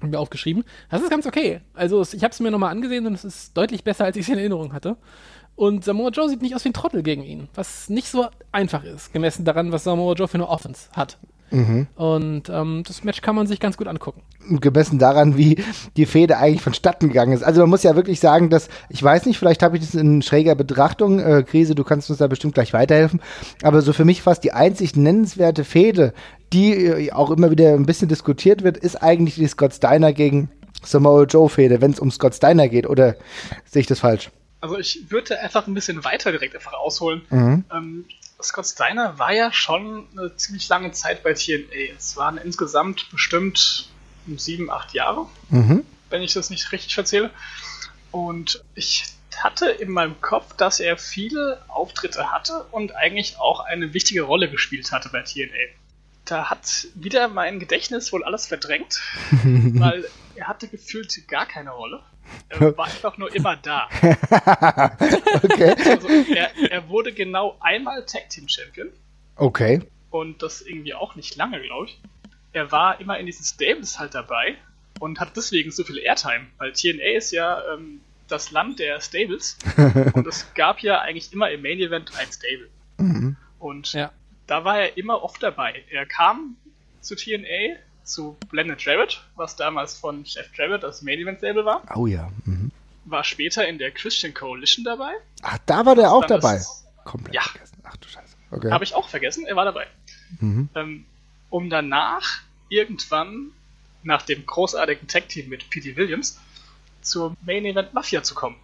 Haben wir aufgeschrieben. Das ist ganz okay. Also ich habe es mir nochmal angesehen und es ist deutlich besser, als ich es in Erinnerung hatte. Und Samoa Joe sieht nicht aus wie ein Trottel gegen ihn, was nicht so einfach ist, gemessen daran, was Samoa Joe für eine Offense hat. Mhm. Und ähm, das Match kann man sich ganz gut angucken. Gemessen daran, wie die Fehde eigentlich vonstatten gegangen ist. Also man muss ja wirklich sagen, dass, ich weiß nicht, vielleicht habe ich das in schräger Betrachtung, äh, Krise, du kannst uns da bestimmt gleich weiterhelfen, aber so für mich fast die einzig nennenswerte Fehde, die äh, auch immer wieder ein bisschen diskutiert wird, ist eigentlich die Scott Steiner gegen Samoa Joe Fehde, wenn es um Scott Steiner geht, oder sehe ich das falsch? Also ich würde einfach ein bisschen weiter direkt einfach ausholen. Mhm. Ähm, Scott Steiner war ja schon eine ziemlich lange Zeit bei TNA. Es waren insgesamt bestimmt sieben, acht Jahre, mhm. wenn ich das nicht richtig erzähle. Und ich hatte in meinem Kopf, dass er viele Auftritte hatte und eigentlich auch eine wichtige Rolle gespielt hatte bei TNA. Da hat wieder mein Gedächtnis wohl alles verdrängt, weil er hatte gefühlt gar keine Rolle. Er war einfach nur immer da. okay. Also er, er, wurde genau einmal Tag Team Champion. Okay. Und das irgendwie auch nicht lange, glaube ich. Er war immer in diesen Stables halt dabei und hat deswegen so viel Airtime, weil TNA ist ja ähm, das Land der Stables und es gab ja eigentlich immer im Main Event ein Stable. Mhm. Und ja. da war er immer oft dabei. Er kam zu TNA, zu Blended Jarrett, was damals von Chef Jarrett das Main Event Label war. Oh ja. Mhm. War später in der Christian Coalition dabei. Ach, da war der auch dabei. Komplett ja. vergessen. Ach du Scheiße. Okay. Habe ich auch vergessen, er war dabei. Mhm. Ähm, um danach irgendwann nach dem großartigen Tag-Team mit P.D. Williams zur Main Event Mafia zu kommen.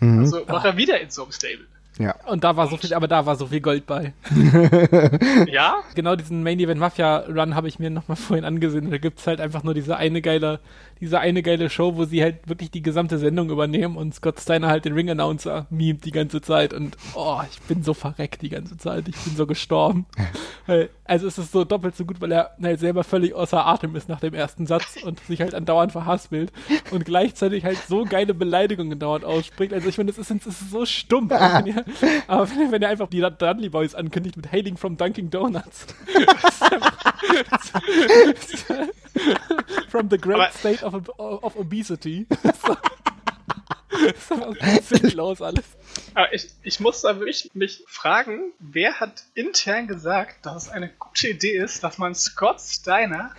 Mhm. Also war er wieder in so einem Stable. Ja. Und da war so viel, aber da war so viel Gold bei. ja? Genau diesen Main Event Mafia Run habe ich mir nochmal vorhin angesehen. Da gibt es halt einfach nur diese eine geile, diese eine geile Show, wo sie halt wirklich die gesamte Sendung übernehmen und Scott Steiner halt den Ring Announcer memt die ganze Zeit und oh, ich bin so verreckt die ganze Zeit. Ich bin so gestorben. also es ist so doppelt so gut, weil er halt selber völlig außer Atem ist nach dem ersten Satz und sich halt andauernd verhaspelt und gleichzeitig halt so geile Beleidigungen dauernd ausspricht. Also ich meine, das ist, das ist so stumpf. Aber wenn, wenn er einfach die Dudley Boys ankündigt mit Hailing from Dunkin' Donuts. from the great Aber state of, of obesity. das ist einfach sinnlos alles. Aber ich, ich muss da wirklich mich fragen, wer hat intern gesagt, dass es eine gute Idee ist, dass man Scott Steiner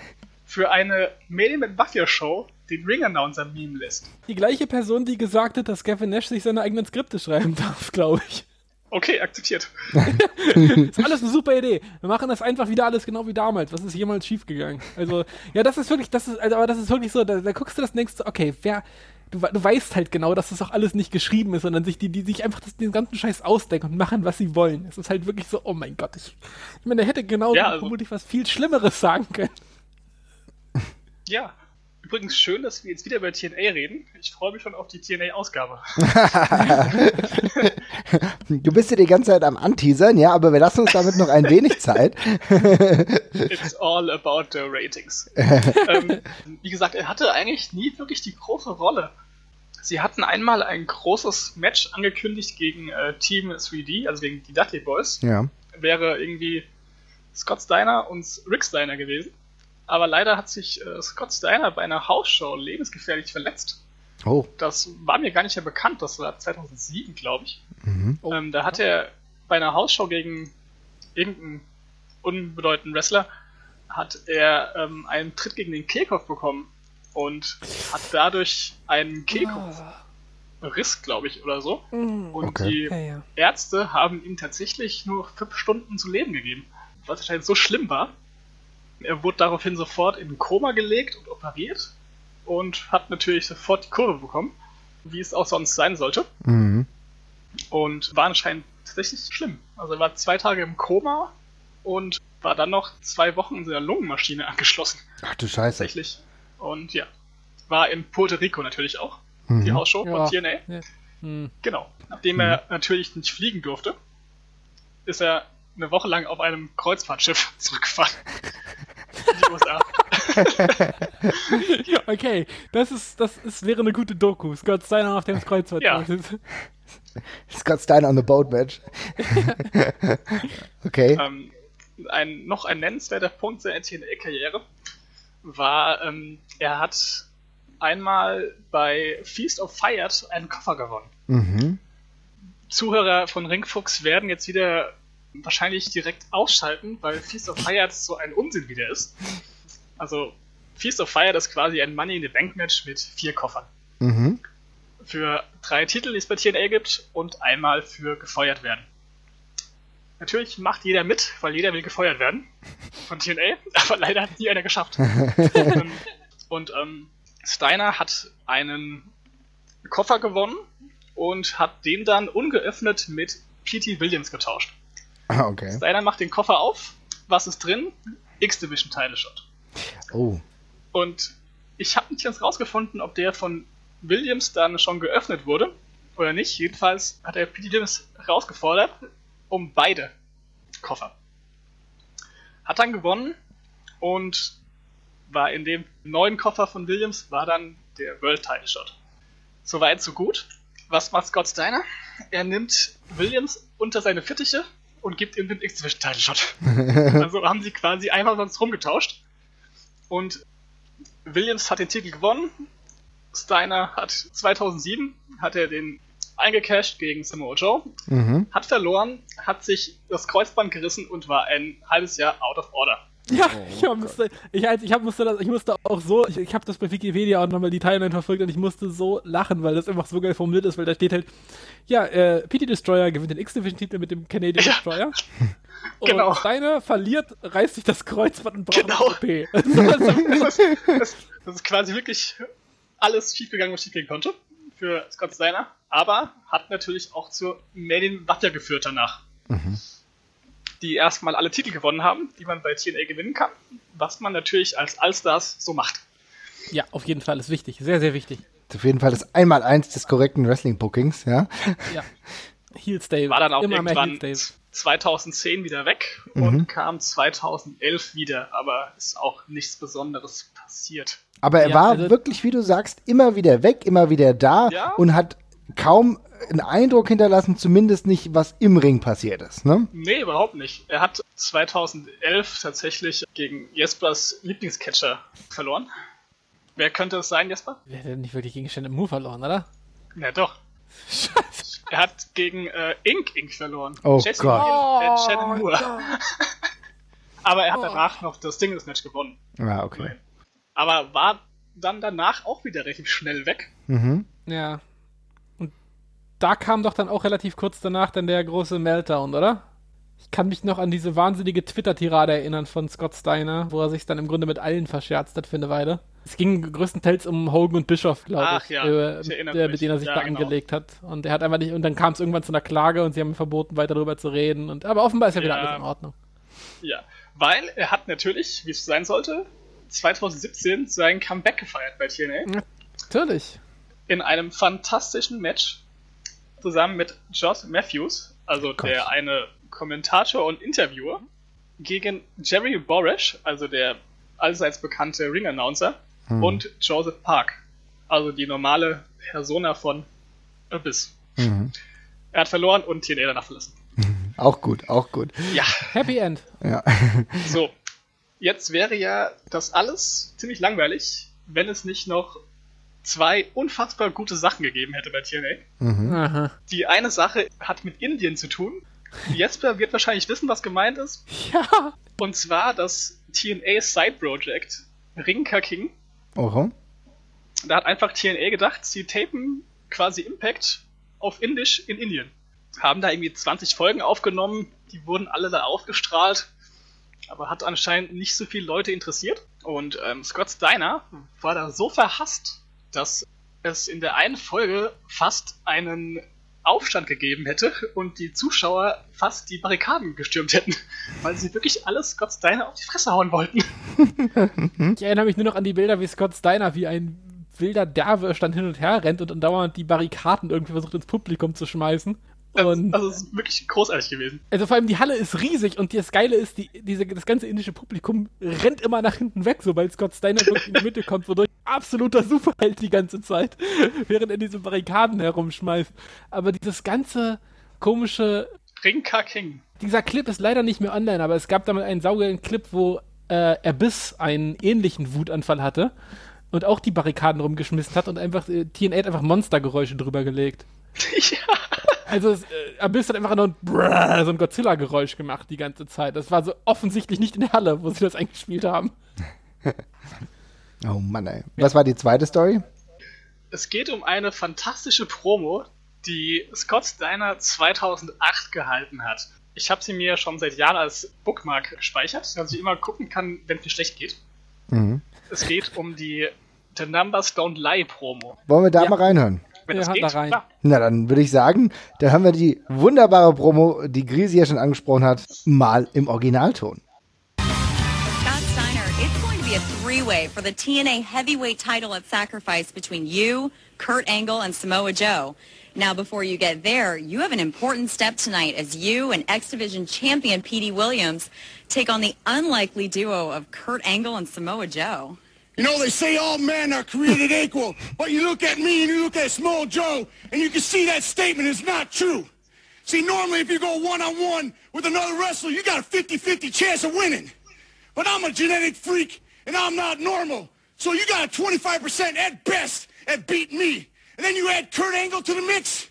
für eine Medien mit Mafia Show den Ring-Announcer meme lässt. Die gleiche Person, die gesagt hat, dass Kevin Nash sich seine eigenen Skripte schreiben darf, glaube ich. Okay, akzeptiert. ist alles eine super Idee. Wir machen das einfach wieder alles genau wie damals. Was ist jemals schiefgegangen? Also, ja, das ist wirklich, das ist, also, aber das ist wirklich so, da, da guckst du das und denkst, okay, wer, du, du weißt halt genau, dass das auch alles nicht geschrieben ist, sondern sich die, die sich einfach das, den ganzen Scheiß ausdenken und machen, was sie wollen. Es ist halt wirklich so, oh mein Gott, ich, ich meine, der hätte genau ja, also, vermutlich was viel Schlimmeres sagen können. Ja, Übrigens schön, dass wir jetzt wieder über TNA reden. Ich freue mich schon auf die TNA-Ausgabe. du bist ja die ganze Zeit am Anteasern, ja, aber wir lassen uns damit noch ein wenig Zeit. It's all about the ratings. ähm, wie gesagt, er hatte eigentlich nie wirklich die große Rolle. Sie hatten einmal ein großes Match angekündigt gegen äh, Team 3D, also gegen die Dudley Boys. Ja. Wäre irgendwie Scott Steiner und Rick Steiner gewesen. Aber leider hat sich äh, Scott Steiner bei einer Hausshow lebensgefährlich verletzt. Oh. Das war mir gar nicht mehr bekannt, das war 2007, glaube ich. Mhm. Oh. Ähm, da hat er bei einer Hausshow gegen irgendeinen unbedeutenden Wrestler hat er ähm, einen Tritt gegen den Kehlkopf bekommen und hat dadurch einen Kehlkopfriss, glaube ich, oder so. Und Okay. die Ja, ja. Ärzte haben ihm tatsächlich nur fünf Stunden zu leben gegeben, was anscheinend so schlimm war. Er wurde daraufhin sofort in ein Koma gelegt und operiert und hat natürlich sofort die Kurve bekommen, wie es auch sonst sein sollte. Mhm. Und war anscheinend tatsächlich schlimm. Also er war zwei Tage im Koma und war dann noch zwei Wochen in seiner Lungenmaschine angeschlossen. Ach du Scheiße. Tatsächlich. Und ja, war in Puerto Rico natürlich auch. Mhm. Die Hausshow Ja. von TNA. Ja. Hm. Genau. Nachdem er natürlich nicht fliegen durfte, ist er eine Woche lang auf einem Kreuzfahrtschiff zurückgefahren. In die USA. Okay, das ist, das ist, wäre eine gute Doku. Scott Steiner auf dem Kreuzfahrt. Ja. Scott Steiner on the boat match. okay. ähm, ein, noch ein nennenswerter Punkt seiner TNA-Karriere war, ähm, er hat einmal bei Feast of Fired einen Koffer gewonnen. Mhm. Zuhörer von Ringfuchs werden jetzt wieder wahrscheinlich direkt ausschalten, weil Feast of Fire so ein Unsinn wieder ist. Also, Feast of Fire ist quasi ein Money in the Bank Match mit vier Koffern. Mhm. Für drei Titel, die es bei TNA gibt, und einmal für gefeuert werden. Natürlich macht jeder mit, weil jeder will gefeuert werden von TNA, aber leider hat nie einer geschafft. Und ähm, Steiner hat einen Koffer gewonnen und hat den dann ungeöffnet mit P.T. Williams getauscht. Ah, okay. Steiner macht den Koffer auf. Was ist drin? X-Division Title Shot. Oh. Und ich habe nicht ganz rausgefunden, ob der von Williams dann schon geöffnet wurde oder nicht. Jedenfalls hat er P.T. Williams rausgefordert um beide Koffer. Hat dann gewonnen und war in dem neuen Koffer von Williams war dann der World Title Shot. Soweit, so gut. Was macht Scott Steiner? Er nimmt Williams unter seine Fittiche und gibt ihm den X-Division Title Shot. also haben sie quasi einfach sonst rumgetauscht. Und Williams hat den Titel gewonnen. Steiner hat 2007 hat er den eingecashed gegen Samoa Joe, Mhm. hat verloren, hat sich das Kreuzband gerissen und war ein halbes Jahr out of order. Ja, ich, hab, musste, ich, als- ich, hab, musste das, ich musste auch so, ich, ich habe das bei Wikipedia auch nochmal die Timeline verfolgt und ich musste so lachen, weil das einfach so geil formuliert ist, weil da steht halt, ja, äh, PT Destroyer gewinnt den X-Division-Titel mit dem Canadian Ja. Destroyer. Und Genau. Steiner verliert, reißt sich das Kreuzband und braucht Genau. OP. Das, das, ist quasi wirklich alles schiefgegangen, was schiefgehen konnte für Scott Steiner, aber hat natürlich auch zur Main Watter geführt danach. Die erstmal alle Titel gewonnen haben, die man bei TNA gewinnen kann, was man natürlich als Allstars so macht. ja, auf jeden Fall ist wichtig, sehr, sehr wichtig. Auf jeden Fall das Einmaleins des korrekten Wrestling-Bookings, ja. Ja. Heel Stay. War dann auch immer mehr irgendwann Heel Stay. 2010 wieder weg und kam 2011 wieder, aber ist auch nichts Besonderes passiert. Aber er Ja, war also- wirklich, wie du sagst, immer wieder weg, immer wieder da Ja. und hat kaum einen Eindruck hinterlassen, zumindest nicht, was im Ring passiert ist, ne? Nee, überhaupt nicht. Er hat 2011 tatsächlich gegen Jespers Lieblingscatcher verloren. Wer könnte es sein, Jesper? Der hat nicht wirklich gegen Shannon Moore verloren, oder? Na doch. Scheiße. Er hat gegen äh, Ink Ink verloren. Oh Jesse Gott. Owens, äh, Shannon Moore. Aber er hat danach noch das Singles-Match gewonnen. Ja, okay. Aber war dann danach auch wieder relativ schnell weg. Mhm. Ja. Da kam doch dann auch relativ kurz danach dann der große Meltdown, oder? Ich kann mich noch an diese wahnsinnige Twitter-Tirade erinnern von Scott Steiner, wo er sich dann im Grunde mit allen verscherzt hat für eine Weile. Es ging größtenteils um Hogan und Bischof, glaube Ach ich, ja, äh, ich der, mit denen er sich Ja, da genau. angelegt hat. Und er hat einfach nicht, und dann kam es irgendwann zu einer Klage und sie haben ihm verboten, weiter darüber zu reden. Und, aber offenbar ist ja wieder Ja. alles in Ordnung. Ja, weil er hat natürlich, wie es sein sollte, 2017 sein Comeback gefeiert bei TNA. Natürlich. in einem fantastischen Match zusammen mit Josh Matthews, also Gott. der eine Kommentator und Interviewer, gegen Jerry Borish, also der allseits bekannte Ring-Announcer, und Joseph Park, also die normale Persona von Abyss. Er hat verloren und TNA danach verlassen. Auch gut, auch gut. Ja, Happy End. Ja. so. Jetzt wäre ja das alles ziemlich langweilig, wenn es nicht noch zwei unfassbar gute Sachen gegeben hätte bei TNA. Aha. Die eine Sache hat mit Indien zu tun. Jesper wird wahrscheinlich wissen, was gemeint ist. Ja. Und zwar das TNA Side Project Rinka King. Oho. Da hat einfach TNA gedacht, sie tapen quasi Impact auf Indisch in Indien. Haben da irgendwie 20 Folgen aufgenommen, die wurden alle da ausgestrahlt, aber hat anscheinend nicht so viele Leute interessiert. Und ähm, Scott Steiner war da so verhasst, dass es in der einen Folge fast einen Aufstand gegeben hätte und die Zuschauer fast die Barrikaden gestürmt hätten, weil sie wirklich alles Scott Steiner auf die Fresse hauen wollten. Ich erinnere mich nur noch an die Bilder, wie Scott Steiner wie ein wilder Derwe stand hin und her rennt und dann dauernd die Barrikaden irgendwie versucht ins Publikum zu schmeißen. Und Also es ist wirklich großartig gewesen. also vor allem die Halle ist riesig und das Geile ist, die, diese, das ganze indische Publikum rennt immer nach hinten weg, sobald Scott Steiner in die Mitte kommt, wodurch absoluter Superheld die ganze Zeit, während er diese Barrikaden herumschmeißt. Aber dieses ganze komische Rinka King. dieser Clip ist leider nicht mehr online, aber es gab damit einen saugeilen Clip, wo äh, Abyss einen ähnlichen Wutanfall hatte und auch die Barrikaden rumgeschmissen hat und einfach äh, TNA hat einfach Monstergeräusche drüber gelegt. ja. Also es, äh, Abyss hat einfach nur ein, Brrr, so ein Godzilla-Geräusch gemacht die ganze Zeit. Das war so offensichtlich nicht in der Halle, wo sie das eingespielt haben. Oh Mann, ey. Was war die zweite Story? Es geht um eine fantastische Promo, die Scott Steiner 2008 gehalten hat. Ich habe sie mir schon seit Jahren als Bookmark gespeichert, dass ich immer gucken kann, wenn es mir schlecht geht. Mhm. Es geht um die The Numbers Don't Lie Promo. Wollen wir da Ja. mal reinhören? Wenn Wir das geht, da rein. klar. Na, dann würde ich sagen, da haben wir die wunderbare Promo, die Grisi ja schon angesprochen hat, mal im Originalton. Scott Steiner, it's going to be a three-way for the TNA heavyweight title at Sacrifice between you, Kurt Angle, and Samoa Joe. Now, before you get there, you have an important step tonight as you and X Division champion Petey Williams take on the unlikely duo of Kurt Angle and Samoa Joe. You know, they say all men are created equal, but you look at me and you look at Small Joe, and you can see that statement is not true. See, normally if you go one-on-one with another wrestler, you got a 50-50 chance of winning. But I'm a genetic freak, and I'm not normal. So you got a 25% at best at beating me. And then you add Kurt Angle to the mix,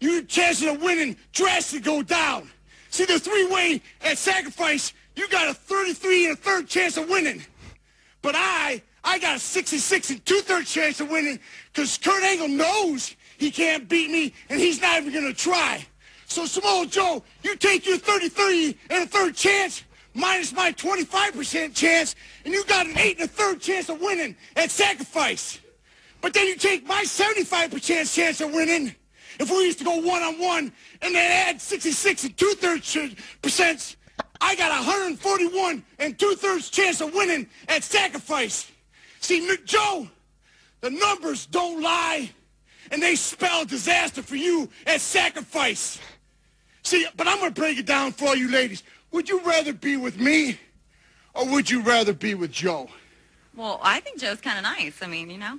your chances of winning drastically go down. See, the three-way at sacrifice, you got a 33 and a third chance of winning. But I, I got a 66 and two-thirds chance of winning because Kurt Angle knows he can't beat me and he's not even going to try. So Samoa Joe, you take your 30-30 and a third chance minus my 25% chance and you got an eight and a third chance of winning at sacrifice. But then you take my 75% chance of winning if we used to go one-on-one and then add 66 and two-thirds percent I got a 141 and two-thirds chance of winning at sacrifice. See, Joe, the numbers don't lie, and they spell disaster for you at sacrifice. See, but I'm gonna break it down for all you ladies. Would you rather be with me, or would you rather be with Joe? Well, I think Joe's kind of nice. I mean, you know.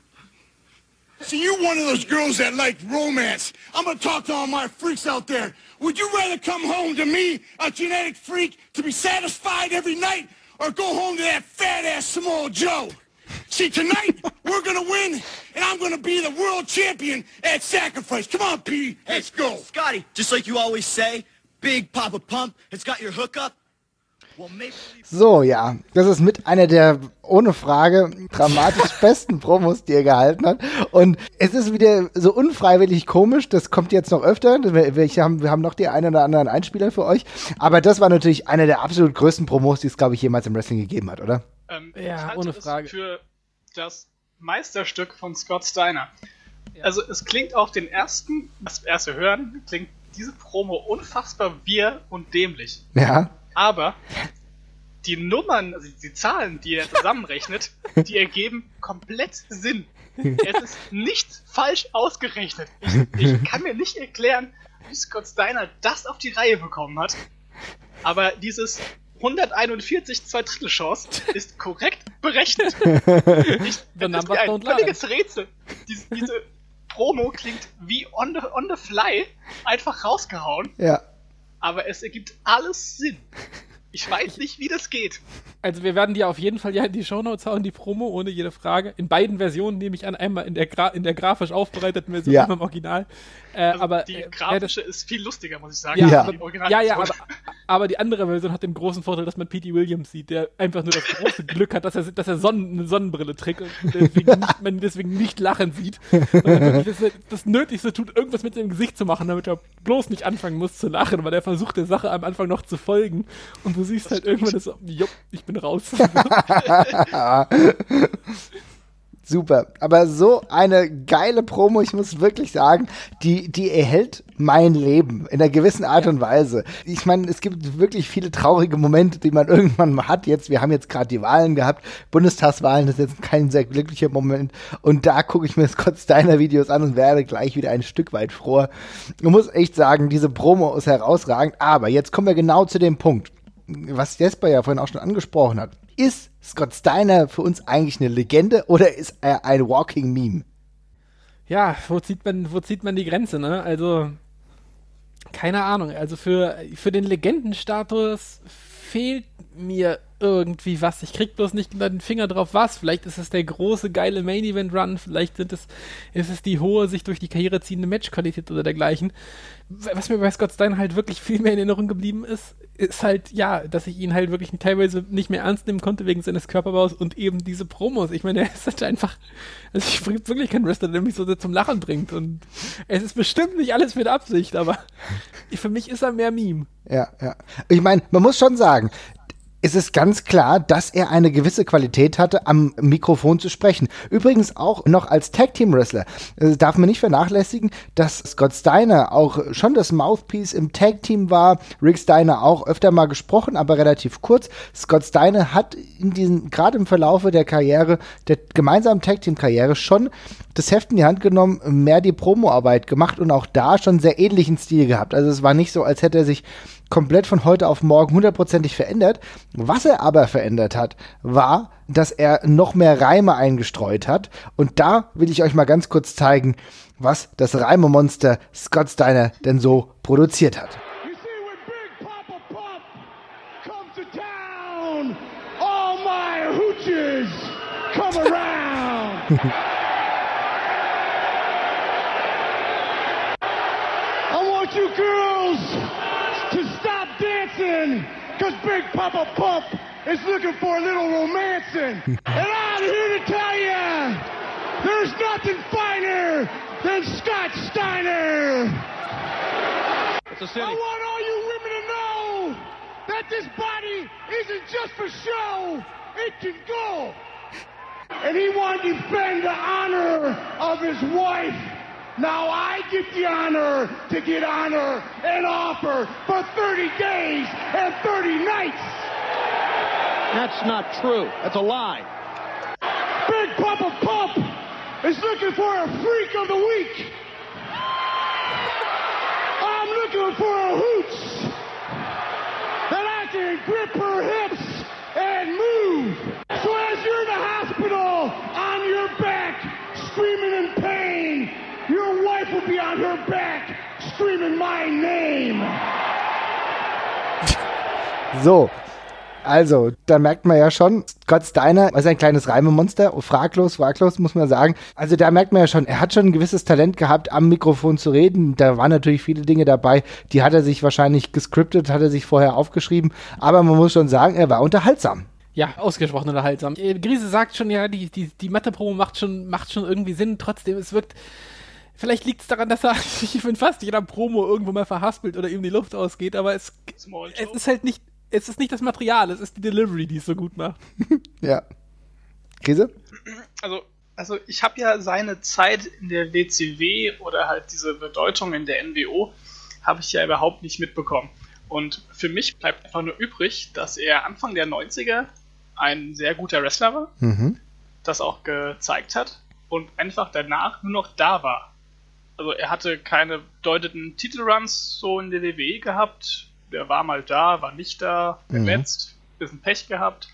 See, you're one of those girls that like romance. I'm gonna talk to all my freaks out there. Would you rather come home to me, a genetic freak, to be satisfied every night, or go home to that fat-ass Samoa Joe? See, tonight, we're gonna win, and I'm gonna be the world champion at Sacrifice. Come on, P. Let's go. Scotty, just like you always say, Big Papa Pump has got your hookup. So, ja, das ist mit einer der, ohne Frage, dramatisch besten Promos, die er gehalten hat. Und es ist wieder so unfreiwillig komisch, das kommt jetzt noch öfter. Wir, wir haben, wir haben noch die einen oder anderen Einspieler für euch. Aber das war natürlich einer der absolut größten Promos, die es, glaube ich, jemals im Wrestling gegeben hat, oder? Ähm, Ja, ich halte ohne es Frage. für das Meisterstück von Scott Steiner. Also es klingt auf den ersten, das erste Hören, klingt diese Promo unfassbar wir und dämlich. Ja. Aber die Nummern, also die Zahlen, die er zusammenrechnet, die ergeben komplett Sinn. Es ist nicht falsch ausgerechnet. Ich, ich kann mir nicht erklären, wie Scott Steiner das auf die Reihe bekommen hat. Aber dieses 141 zwei Drittel Chance ist korrekt berechnet. Ich, das ist mir ein völliges Rätsel. Diese, diese Promo klingt wie on the, on the fly, einfach rausgehauen, Ja. Aber es ergibt alles Sinn. Ich weiß nicht, wie das geht. Also wir werden die auf jeden Fall ja in die Shownotes hauen, die Promo, ohne jede Frage. In beiden Versionen nehme ich an, einmal in der, Gra in der grafisch aufbereiteten Version, Ja. einmal im Original. Äh, Also aber die äh, das- grafische ist viel lustiger, muss ich sagen. Ja, Ja. als die ja, ja, aber, aber die andere Version hat den großen Vorteil, dass man P.T. Williams sieht, der einfach nur das große Glück hat, dass er, dass er Sonnen, eine Sonnenbrille trägt und deswegen nicht, man deswegen nicht lachen sieht. Das, das Nötigste tut, irgendwas mit seinem Gesicht zu machen, damit er bloß nicht anfangen muss zu lachen, weil er versucht, der Sache am Anfang noch zu folgen. Und du siehst halt irgendwann das jupp, ich bin raus. Super. Aber so eine geile Promo, ich muss wirklich sagen, die, die erhält mein Leben in einer gewissen Art und Weise. Ich meine, es gibt wirklich viele traurige Momente, die man irgendwann mal hat. Jetzt, wir haben jetzt gerade die Wahlen gehabt, Bundestagswahlen, ist jetzt kein sehr glücklicher Moment. Und da gucke ich mir Scott Steiner Videos an und werde gleich wieder ein Stück weit froher. Ich muss echt sagen, diese Promo ist herausragend. Aber jetzt kommen wir genau zu dem Punkt, was Jesper ja vorhin auch schon angesprochen hat. Ist Scott Steiner für uns eigentlich eine Legende oder ist er ein Walking Meme? Ja, wo zieht man, wo zieht man die Grenze, ne? Also, keine Ahnung. Also für, für den Legendenstatus fehlt mir irgendwie was. Ich krieg bloß nicht den Finger drauf, was. Vielleicht ist es der große, geile Main-Event-Run, vielleicht sind es, ist es die hohe, sich durch die Karriere ziehende Matchqualität oder dergleichen. Was mir bei Scott Steiner halt wirklich viel mehr in Erinnerung geblieben ist, ist halt, ja, dass ich ihn halt wirklich teilweise nicht mehr ernst nehmen konnte wegen seines Körperbaus und eben diese Promos. Ich meine, er ist halt einfach, also ich bringe wirklich keinen Wrestler, der mich so zum Lachen bringt und es ist bestimmt nicht alles mit Absicht, aber für mich ist er mehr Meme. Ja, ja. Ich meine, man muss schon sagen, es ist ganz klar, dass er eine gewisse Qualität hatte, am Mikrofon zu sprechen. Übrigens auch noch als Tag Team Wrestler. Das darf man nicht vernachlässigen, dass Scott Steiner auch schon das Mouthpiece im Tag Team war. Rick Steiner auch öfter mal gesprochen, aber relativ kurz. Scott Steiner hat in diesen, gerade im Verlaufe der Karriere, der gemeinsamen Tag Team Karriere schon das Heft in die Hand genommen, mehr die Promoarbeit gemacht und auch da schon sehr ähnlichen Stil gehabt. Also es war nicht so, als hätte er sich komplett von heute auf morgen hundertprozentig verändert. Was er aber verändert hat, war, dass er noch mehr Reime eingestreut hat. Und da will ich euch mal ganz kurz zeigen, was das Reimemonster Scott Steiner denn so produziert hat. Papa Pump is looking for a little romancing. and I'm here to tell you, there's nothing finer than Scott Steiner. I want all you women to know that this body isn't just for show, it can go. And he wanted to defend the honor of his wife. Now I get the honor to get honor and offer for 30 days and 30 nights. That's not true. That's a lie. Big Papa Pump is looking for a freak of the week. So. Also, da merkt man ja schon, Scott Steiner ist ein kleines Reimemonster, fraglos, fraglos, muss man sagen. Also da merkt man ja schon, er hat schon ein gewisses Talent gehabt, am Mikrofon zu reden. Da waren natürlich viele Dinge dabei, die hat er sich wahrscheinlich gescriptet, hat er sich vorher aufgeschrieben. Aber man muss schon sagen, er war unterhaltsam. Ja, ausgesprochen unterhaltsam. Äh, Grise sagt schon, ja, die, die, die Mathe-Promo macht schon, macht schon irgendwie Sinn. Trotzdem, es wirkt. Vielleicht liegt es daran, dass er sich in fast jeder Promo irgendwo mal verhaspelt oder ihm die Luft ausgeht, aber es, es ist halt nicht. Es ist nicht das Material, es ist die Delivery, die es so gut macht. Ja. Krise? also, also ich habe ja seine Zeit in der WCW oder halt diese Bedeutung in der NWO habe ich ja überhaupt nicht mitbekommen. Und für mich bleibt einfach nur übrig, dass er Anfang der 90er ein sehr guter Wrestler war, Mhm. das auch gezeigt hat und einfach danach nur noch da war. Also er hatte keine bedeutenden Titelruns so in der WWE gehabt. Der war mal da, war nicht da, verletzt, bisschen Pech gehabt.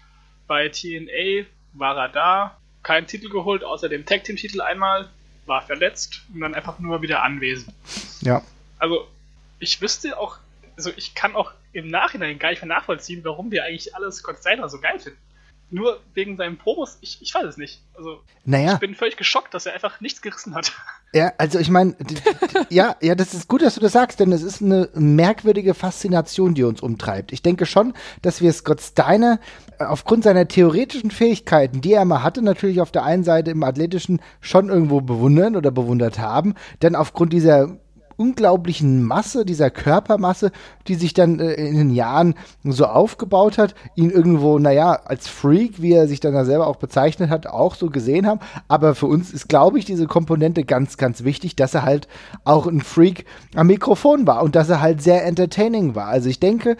Bei TNA war er da, keinen Titel geholt, außer dem Tag Team Titel einmal. war verletzt und dann einfach nur wieder anwesend. Ja. Also, ich wüsste auch, also ich kann auch im Nachhinein gar nicht mehr nachvollziehen, warum wir eigentlich alles Scott Steiner so geil finden. Nur wegen seinen Promos, ich, ich weiß es nicht. Also, Naja. ich bin völlig geschockt, dass er einfach nichts gerissen hat. Ja, also ich meine, ja, ja, das ist gut, dass du das sagst, denn es ist eine merkwürdige Faszination, die uns umtreibt. Ich denke schon, dass wir Scott Steiner äh, aufgrund seiner theoretischen Fähigkeiten, die er mal hatte, natürlich auf der einen Seite im Athletischen schon irgendwo bewundern oder bewundert haben, denn aufgrund dieser unglaublichen Masse, dieser Körpermasse, die sich dann äh, in den Jahren so aufgebaut hat, ihn irgendwo, naja, als Freak, wie er sich dann da selber auch bezeichnet hat, auch so gesehen haben. Aber für uns ist, glaube ich, diese Komponente ganz, ganz wichtig, dass er halt auch ein Freak am Mikrofon war und dass er halt sehr entertaining war. Also ich denke,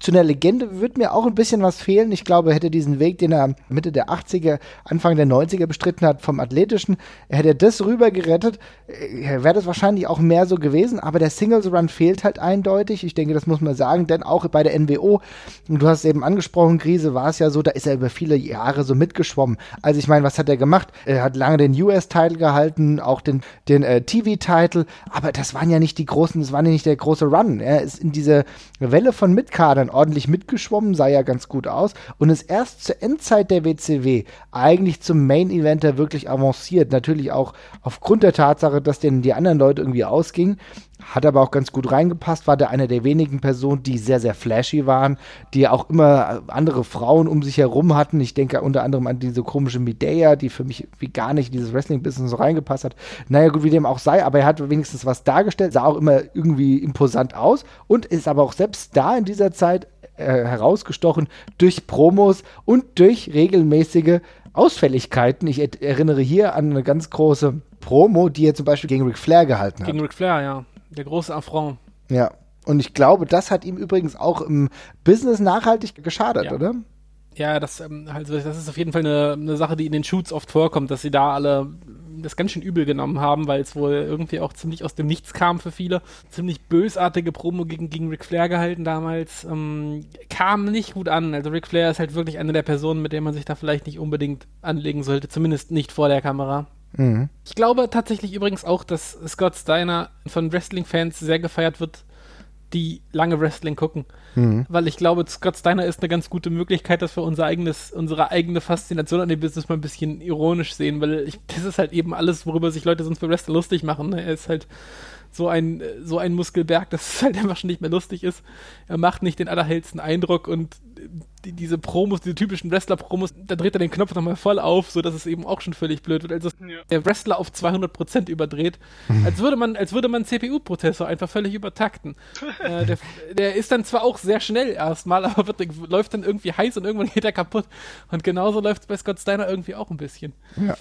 zu einer Legende wird mir auch ein bisschen was fehlen. Ich glaube, er hätte diesen Weg, den er Mitte der 80er, Anfang der 90er bestritten hat, vom Athletischen, er hätte das rüber gerettet, äh, wäre das wahrscheinlich auch mehr so gewesen. Aber der Singles Run fehlt halt eindeutig. Ich denke, das muss man sagen, denn auch bei der NWO, und du hast es eben angesprochen, Krise, war es ja so, da ist er über viele Jahre so mitgeschwommen. Also ich meine, was hat er gemacht? Er hat lange den US-Title gehalten, auch den, den äh, TV-Title, aber das waren ja nicht die großen, das war ja nicht der große Run. Er ist in diese Welle von Mitkadern ordentlich mitgeschwommen, sah ja ganz gut aus und ist erst zur Endzeit der WCW eigentlich zum Main-Eventer wirklich avanciert. Natürlich auch aufgrund der Tatsache, dass denen die anderen Leute irgendwie ausgingen. Hat aber auch ganz gut reingepasst, war der einer der wenigen Personen, die sehr, sehr flashy waren, die auch immer andere Frauen um sich herum hatten. Ich denke unter anderem an diese komische Medea, die für mich wie gar nicht in dieses Wrestling-Business so reingepasst hat. Naja, gut, wie dem auch sei, aber er hat wenigstens was dargestellt, sah auch immer irgendwie imposant aus und ist aber auch selbst da in dieser Zeit äh, herausgestochen durch Promos und durch regelmäßige Ausfälligkeiten. Ich erinnere hier an eine ganz große Promo, die er zum Beispiel gegen Ric Flair gehalten hat. Gegen Ric Flair, ja. Der große Affront. Ja. Und ich glaube, das hat ihm übrigens auch im Business nachhaltig geschadet, Ja. oder? Ja, das, ähm, also das ist auf jeden Fall eine, eine Sache, die in den Shoots oft vorkommt, dass sie da alle das ganz schön übel genommen haben, weil es wohl irgendwie auch ziemlich aus dem Nichts kam für viele. Ziemlich bösartige Promo gegen, gegen Ric Flair gehalten damals. Ähm, kam nicht gut an. Also Ric Flair ist halt wirklich eine der Personen, mit der man sich da vielleicht nicht unbedingt anlegen sollte, zumindest nicht vor der Kamera. Ich glaube tatsächlich übrigens auch, dass Scott Steiner von Wrestling-Fans sehr gefeiert wird, die lange Wrestling gucken. Weil ich glaube, Scott Steiner ist eine ganz gute Möglichkeit, dass wir unser eigenes, unsere eigene Faszination an dem Business mal ein bisschen ironisch sehen, weil ich, das ist halt eben alles, worüber sich Leute sonst bei Wrestling lustig machen. Ne? Er ist halt so ein, äh, so ein Muskelberg, dass es halt einfach schon nicht mehr lustig ist. Er macht nicht den allerhellsten Eindruck und die, diese Promos, diese typischen Wrestler-Promos, da dreht er den Knopf nochmal voll auf, sodass es eben auch schon völlig blöd wird. Also Ja. der Wrestler auf 200% überdreht, als würde man, als würde man einen CPU-Prozessor einfach völlig übertakten. äh, der, der ist dann zwar auch sehr schnell erstmal, aber wird, läuft dann irgendwie heiß und irgendwann geht er kaputt. Und genauso läuft es bei Scott Steiner irgendwie auch ein bisschen. Ja.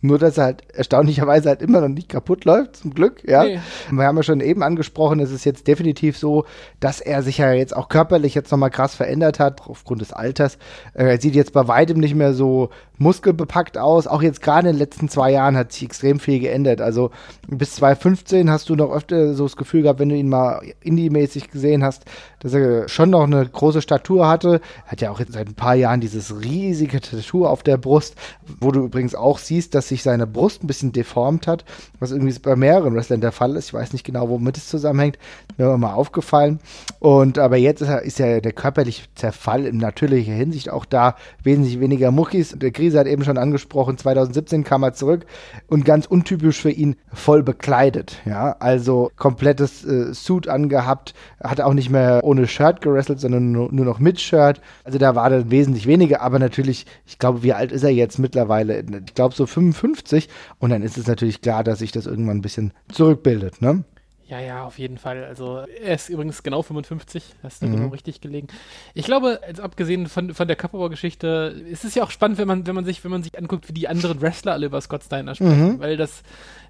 Nur, dass er halt erstaunlicherweise halt immer noch nicht kaputt läuft, zum Glück, ja. Nee. Wir haben ja schon eben angesprochen, es ist jetzt definitiv so, dass er sich ja jetzt auch körperlich jetzt nochmal krass verändert hat, aufgrund des Alters. Äh, Er sieht jetzt bei weitem nicht mehr so muskelbepackt aus. Auch jetzt gerade in den letzten zwei Jahren hat sich extrem viel geändert. Also bis 2015 hast du noch öfter so das Gefühl gehabt, wenn du ihn mal indie-mäßig gesehen hast, dass er schon noch eine große Statur hatte. Er hat ja auch seit ein paar Jahren dieses riesige Tattoo auf der Brust, wo du übrigens auch siehst, dass sich seine Brust ein bisschen deformt hat, was irgendwie bei mehreren Wrestlern der Fall ist. Ich weiß nicht genau, womit es zusammenhängt. Mir mal aufgefallen. Und aber jetzt ist, er, ist ja der körperliche Zerfall in natürlicher Hinsicht auch da. Wesentlich weniger Muckis. Der Krise hat eben schon angesprochen, 2017 kam er zurück und ganz untypisch für ihn voll bekleidet. Ja, also komplettes äh, Suit angehabt, hat auch nicht mehr ohne Shirt gerestelt, sondern nur, nur noch mit Shirt. Also da war dann wesentlich weniger, aber natürlich, ich glaube, wie alt ist er jetzt mittlerweile? Ich glaube so 55 und dann ist es natürlich klar, dass sich das irgendwann ein bisschen zurückbildet, ne? Ja, ja, auf jeden Fall. Also er ist übrigens genau 55, hast du Mhm. genau richtig gelegen. Ich glaube, jetzt abgesehen von, von der Körperbaugeschichte, ist es ja auch spannend, wenn man, wenn man sich, wenn man sich anguckt, wie die anderen Wrestler alle über Scott Steiner sprechen, Mhm. weil das,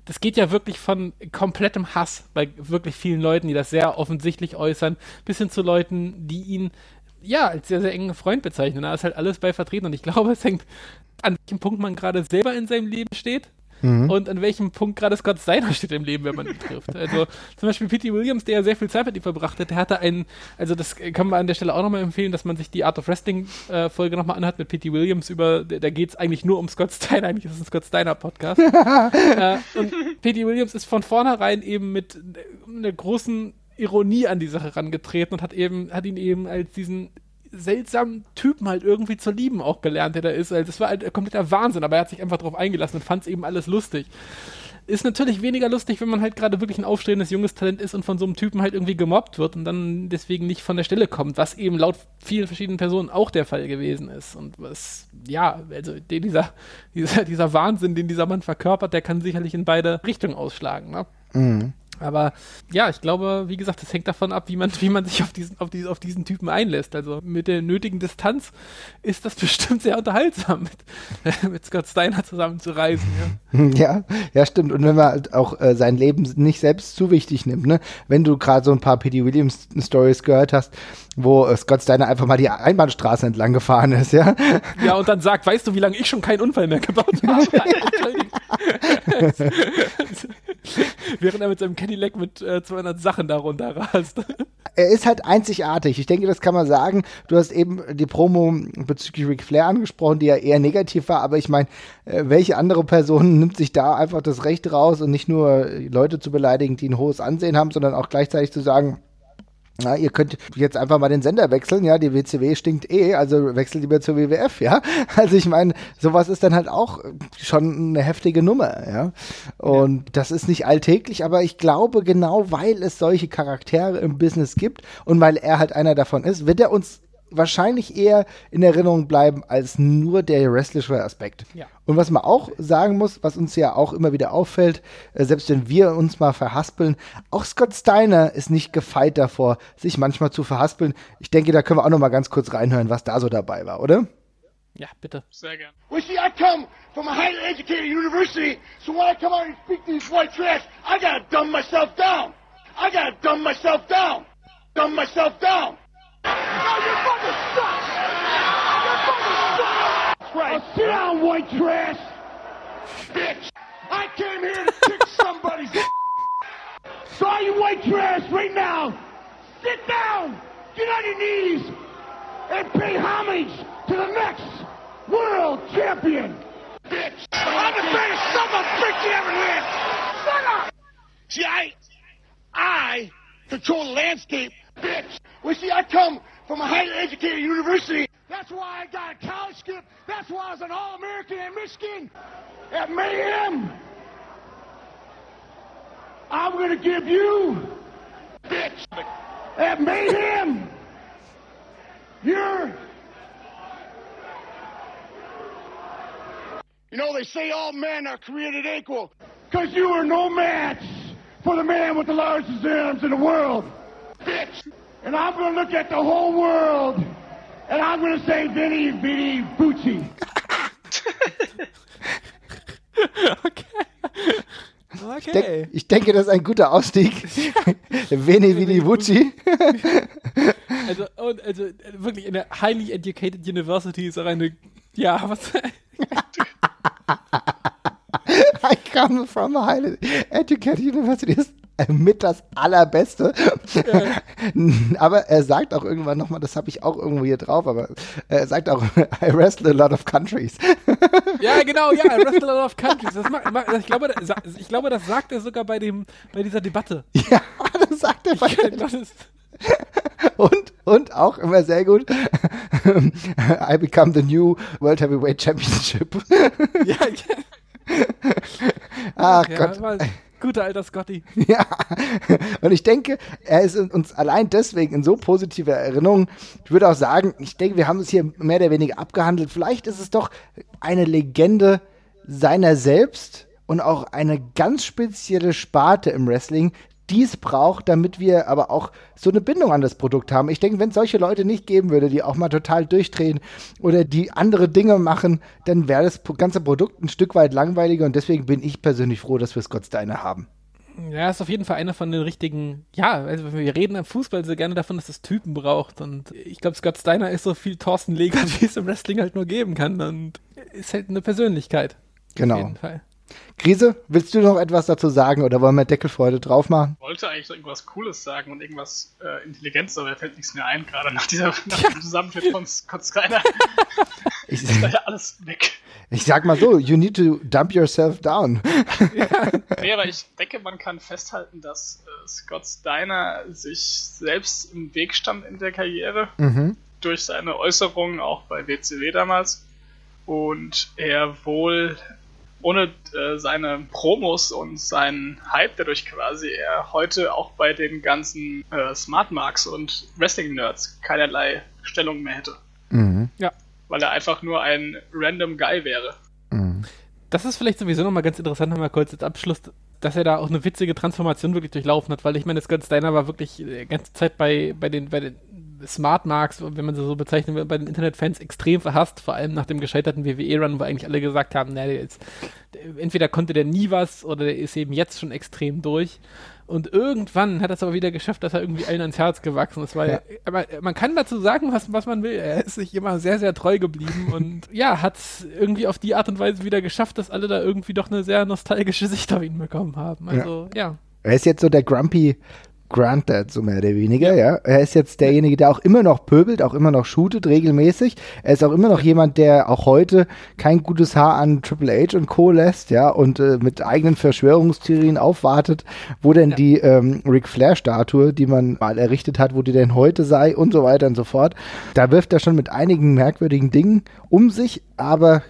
das geht ja wirklich von komplettem Hass bei wirklich vielen Leuten, die das sehr offensichtlich äußern, bis hin zu Leuten, die ihn ja als sehr, sehr engen Freund bezeichnen. Da ist halt alles bei vertreten und ich glaube, es hängt an welchem Punkt man gerade selber in seinem Leben steht und an welchem Punkt gerade Scott Steiner steht im Leben, wenn man ihn trifft. Also zum Beispiel Pete Williams, der ja sehr viel Zeit mit ihm verbracht hat, der hatte einen, also das kann man an der Stelle auch nochmal empfehlen, dass man sich die Art of Wrestling äh, Folge nochmal anhört mit Pete Williams über, da geht es eigentlich nur um Scott Steiner, eigentlich ist es ein Scott Steiner Podcast. äh, und Pete Williams ist von vornherein eben mit einer großen Ironie an die Sache rangetreten und hat eben, hat ihn eben als diesen seltsamen Typen halt irgendwie zu lieben auch gelernt, der da ist. Also das war halt kompletter Wahnsinn, aber er hat sich einfach drauf eingelassen und fand es eben alles lustig. Ist natürlich weniger lustig, wenn man halt gerade wirklich ein aufstrebendes junges Talent ist und von so einem Typen halt irgendwie gemobbt wird und dann deswegen nicht von der Stelle kommt, was eben laut vielen verschiedenen Personen auch der Fall gewesen ist. Und was, ja, also dieser, dieser, dieser Wahnsinn, den dieser Mann verkörpert, der kann sicherlich in beide Richtungen ausschlagen. Ne? Mhm. Aber ja, ich glaube, wie gesagt, das hängt davon ab, wie man, wie man sich auf diesen, auf, diesen, auf diesen Typen einlässt. Also mit der nötigen Distanz ist das bestimmt sehr unterhaltsam, mit, mit Scott Steiner zusammen zu reisen. Ja, ja, ja stimmt. Und wenn man halt auch äh, sein Leben nicht selbst zu wichtig nimmt, ne? Wenn du gerade so ein paar P.D. Williams Stories gehört hast, wo äh, Scott Steiner einfach mal die Einbahnstraße entlang gefahren ist, ja. Ja, und dann sagt, weißt du, wie lange ich schon keinen Unfall mehr gebaut habe? Während er mit seinem Cadillac mit äh, 200 Sachen darunter rast. Er ist halt einzigartig. Ich denke, das kann man sagen. Du hast eben die Promo bezüglich Ric Flair angesprochen, die ja eher negativ war, aber ich meine, äh, welche andere Person nimmt sich da einfach das Recht raus und nicht nur Leute zu beleidigen, die ein hohes Ansehen haben, sondern auch gleichzeitig zu sagen, ja, ihr könnt jetzt einfach mal den Sender wechseln, ja, die WCW stinkt eh, also wechselt lieber zur WWF, ja. Also ich meine, sowas ist dann halt auch schon eine heftige Nummer, ja. Und ja. das ist nicht alltäglich, aber ich glaube, genau weil es solche Charaktere im Business gibt und weil er halt einer davon ist, wird er uns wahrscheinlich eher in Erinnerung bleiben als nur der wrestlische Aspekt. Ja. Und was man auch sagen muss, was uns ja auch immer wieder auffällt, äh, selbst wenn wir uns mal verhaspeln, auch Scott Steiner ist nicht gefeit davor, sich manchmal zu verhaspeln. Ich denke, da können wir auch noch mal ganz kurz reinhören, was da so dabei war, oder? Ja, bitte. Sehr gern. Well, see, I come from a highly educated university, so when I come out and speak to these white trash, I gotta dumb myself down. I gotta dumb myself down. Dumb myself down. Right. Sit down, white trash! Bitch! I came here to kick somebody's So all you white trash right now, sit down, get on your knees, and pay homage to the next world champion! Bitch! I'm the greatest son of bitch you ever lived! Shut up! See, I, I control the landscape, bitch! Well, see, I come from a highly educated university. That's why I got a college skip. That's why I was an All-American at Michigan at Mayhem. I'm going to give you, bitch, at Mayhem, your... You know, they say all men are created equal. Because you are no match for the man with the largest arms in the world. Bitch! And I'm going to look at the whole world and I'm going to say Vinny Vinny Bucci. okay. Ich, denk, ich, denke, das ist ein guter Ausstieg. Veni Vidi Vucci. also, also wirklich eine highly educated University ist auch eine. Ja, was. I come from a highly educated university. Mit das Allerbeste. Aber er sagt auch irgendwann nochmal, das habe ich auch irgendwo hier drauf, aber er sagt auch, I wrestle a lot of countries. ja, genau, ja, I wrestle a lot of countries. Das mag, ich, glaube, das, ich glaube, das sagt er sogar bei, dem, bei dieser Debatte. Ja, das sagt er bei der Debatte. Und, und auch immer sehr gut, I become the new World Heavyweight Championship. ja, ja. Ach ja, Gott. Guter alter Scotty. Ja, und ich denke, er ist uns allein deswegen in so positiver Erinnerung. Ich würde auch sagen, ich denke, wir haben es hier mehr oder weniger abgehandelt. Vielleicht ist es doch eine Legende seiner selbst und auch eine ganz spezielle Sparte im Wrestling, dies braucht, damit wir aber auch so eine Bindung an das Produkt haben. Ich denke, wenn es solche Leute nicht geben würde, die auch mal total durchdrehen oder die andere Dinge machen, dann wäre das ganze Produkt ein Stück weit langweiliger und deswegen bin ich persönlich froh, dass wir Scott Steiner haben. Ja, ist auf jeden Fall einer von den richtigen, ja, also wir reden am Fußball sehr gerne davon, dass es Typen braucht und ich glaube, Scott Steiner ist so viel Thorsten Legert, wie es im Wrestling halt nur geben kann und ist halt eine Persönlichkeit. Genau. Auf jeden Fall. Krise, willst du noch etwas dazu sagen oder wollen wir Deckel für heute drauf machen? Ich wollte eigentlich irgendwas Cooles sagen und irgendwas äh, Intelligentes, aber da fällt nichts mehr ein, gerade nach dieser nach dem Zusammenschnitt von Scott Steiner. Ich, ist ja alles weg. ich sag mal so, you need to dump yourself down. Nee, aber ich denke, man kann festhalten, dass äh, Scott Steiner sich selbst im Weg stand in der Karriere durch seine Äußerungen auch bei WCW damals und er wohl ohne äh, seine Promos und seinen Hype dadurch quasi er heute auch bei den ganzen äh, Smart Marks und Wrestling Nerds keinerlei Stellung mehr hätte, Ja. weil er einfach nur ein random Guy wäre. Das ist vielleicht sowieso nochmal ganz interessant, nochmal kurz als Abschluss, dass er da auch eine witzige Transformation wirklich durchlaufen hat, weil ich meine, Scott Steiner war wirklich die ganze Zeit bei, bei den, bei den Smart Marks, wenn man sie so bezeichnen will, bei den Internetfans extrem verhasst, vor allem nach dem gescheiterten WWE-Run, wo eigentlich alle gesagt haben, na, der ist, der, entweder konnte der nie was oder der ist eben jetzt schon extrem durch. Und irgendwann hat er es aber wieder geschafft, dass er irgendwie allen ans Herz gewachsen ist, weil, Ja. aber man kann dazu sagen, was, was man will. Er ist sich immer sehr, sehr treu geblieben und ja, hat es irgendwie auf die Art und Weise wieder geschafft, dass alle da irgendwie doch eine sehr nostalgische Sicht auf ihn bekommen haben. Also, ja. Er ist jetzt so der Grumpy Granddad, so mehr oder weniger, ja. Er ist jetzt derjenige, der auch immer noch pöbelt, auch immer noch shootet, regelmäßig. Er ist auch immer noch jemand, der auch heute kein gutes Haar an Triple H und Co. lässt, ja, und äh, mit eigenen Verschwörungstheorien aufwartet, wo denn die ähm, Ric Flair-Statue, die man mal errichtet hat, wo die denn heute sei und so weiter und so fort. Da wirft er schon mit einigen merkwürdigen Dingen um sich, aber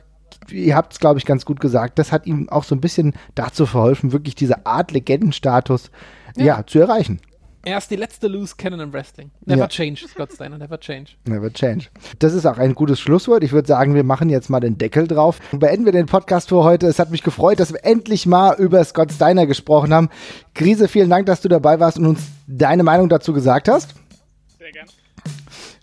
ihr habt es, glaube ich, ganz gut gesagt, das hat ihm auch so ein bisschen dazu verholfen, wirklich diese Art Legendenstatus ja. zu erreichen. Er ist die letzte Loose Cannon im Wrestling. Never Ja. change, Scott Steiner, never change. Never change. Das ist auch ein gutes Schlusswort. Ich würde sagen, wir machen jetzt mal den Deckel drauf. Und beenden wir den Podcast für heute. Es hat mich gefreut, dass wir endlich mal über Scott Steiner gesprochen haben. Krise, vielen Dank, dass du dabei warst und uns deine Meinung dazu gesagt hast. Sehr gerne.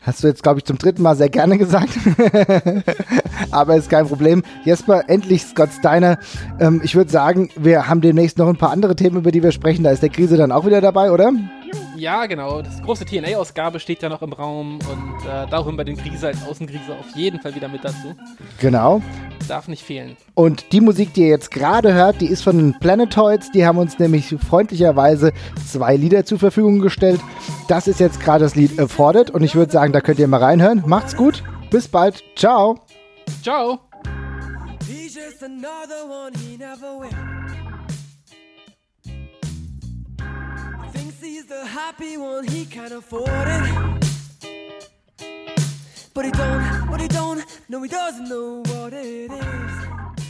Hast du jetzt, glaube ich, zum dritten Mal sehr gerne gesagt. Aber ist kein Problem. Jesper, endlich Scott Steiner. Ähm, ich würde sagen, wir haben demnächst noch ein paar andere Themen, über die wir sprechen. Da ist der Krise dann auch wieder dabei, oder? Ja, genau. Das große TNA-Ausgabe steht ja noch im Raum und äh, da holen wir den Krise als Außenkrise auf jeden Fall wieder mit dazu. Genau. Darf nicht fehlen. Und die Musik, die ihr jetzt gerade hört, die ist von den Planetoids. Die haben uns nämlich freundlicherweise zwei Lieder zur Verfügung gestellt. Das ist jetzt gerade das Lied Afforded und ich würde sagen, da könnt ihr mal reinhören. Macht's gut. Bis bald. Ciao. Ciao. He's just another one he never will. He's the happy one, he can't afford it. But he don't, but he don't, no, he doesn't know what it is.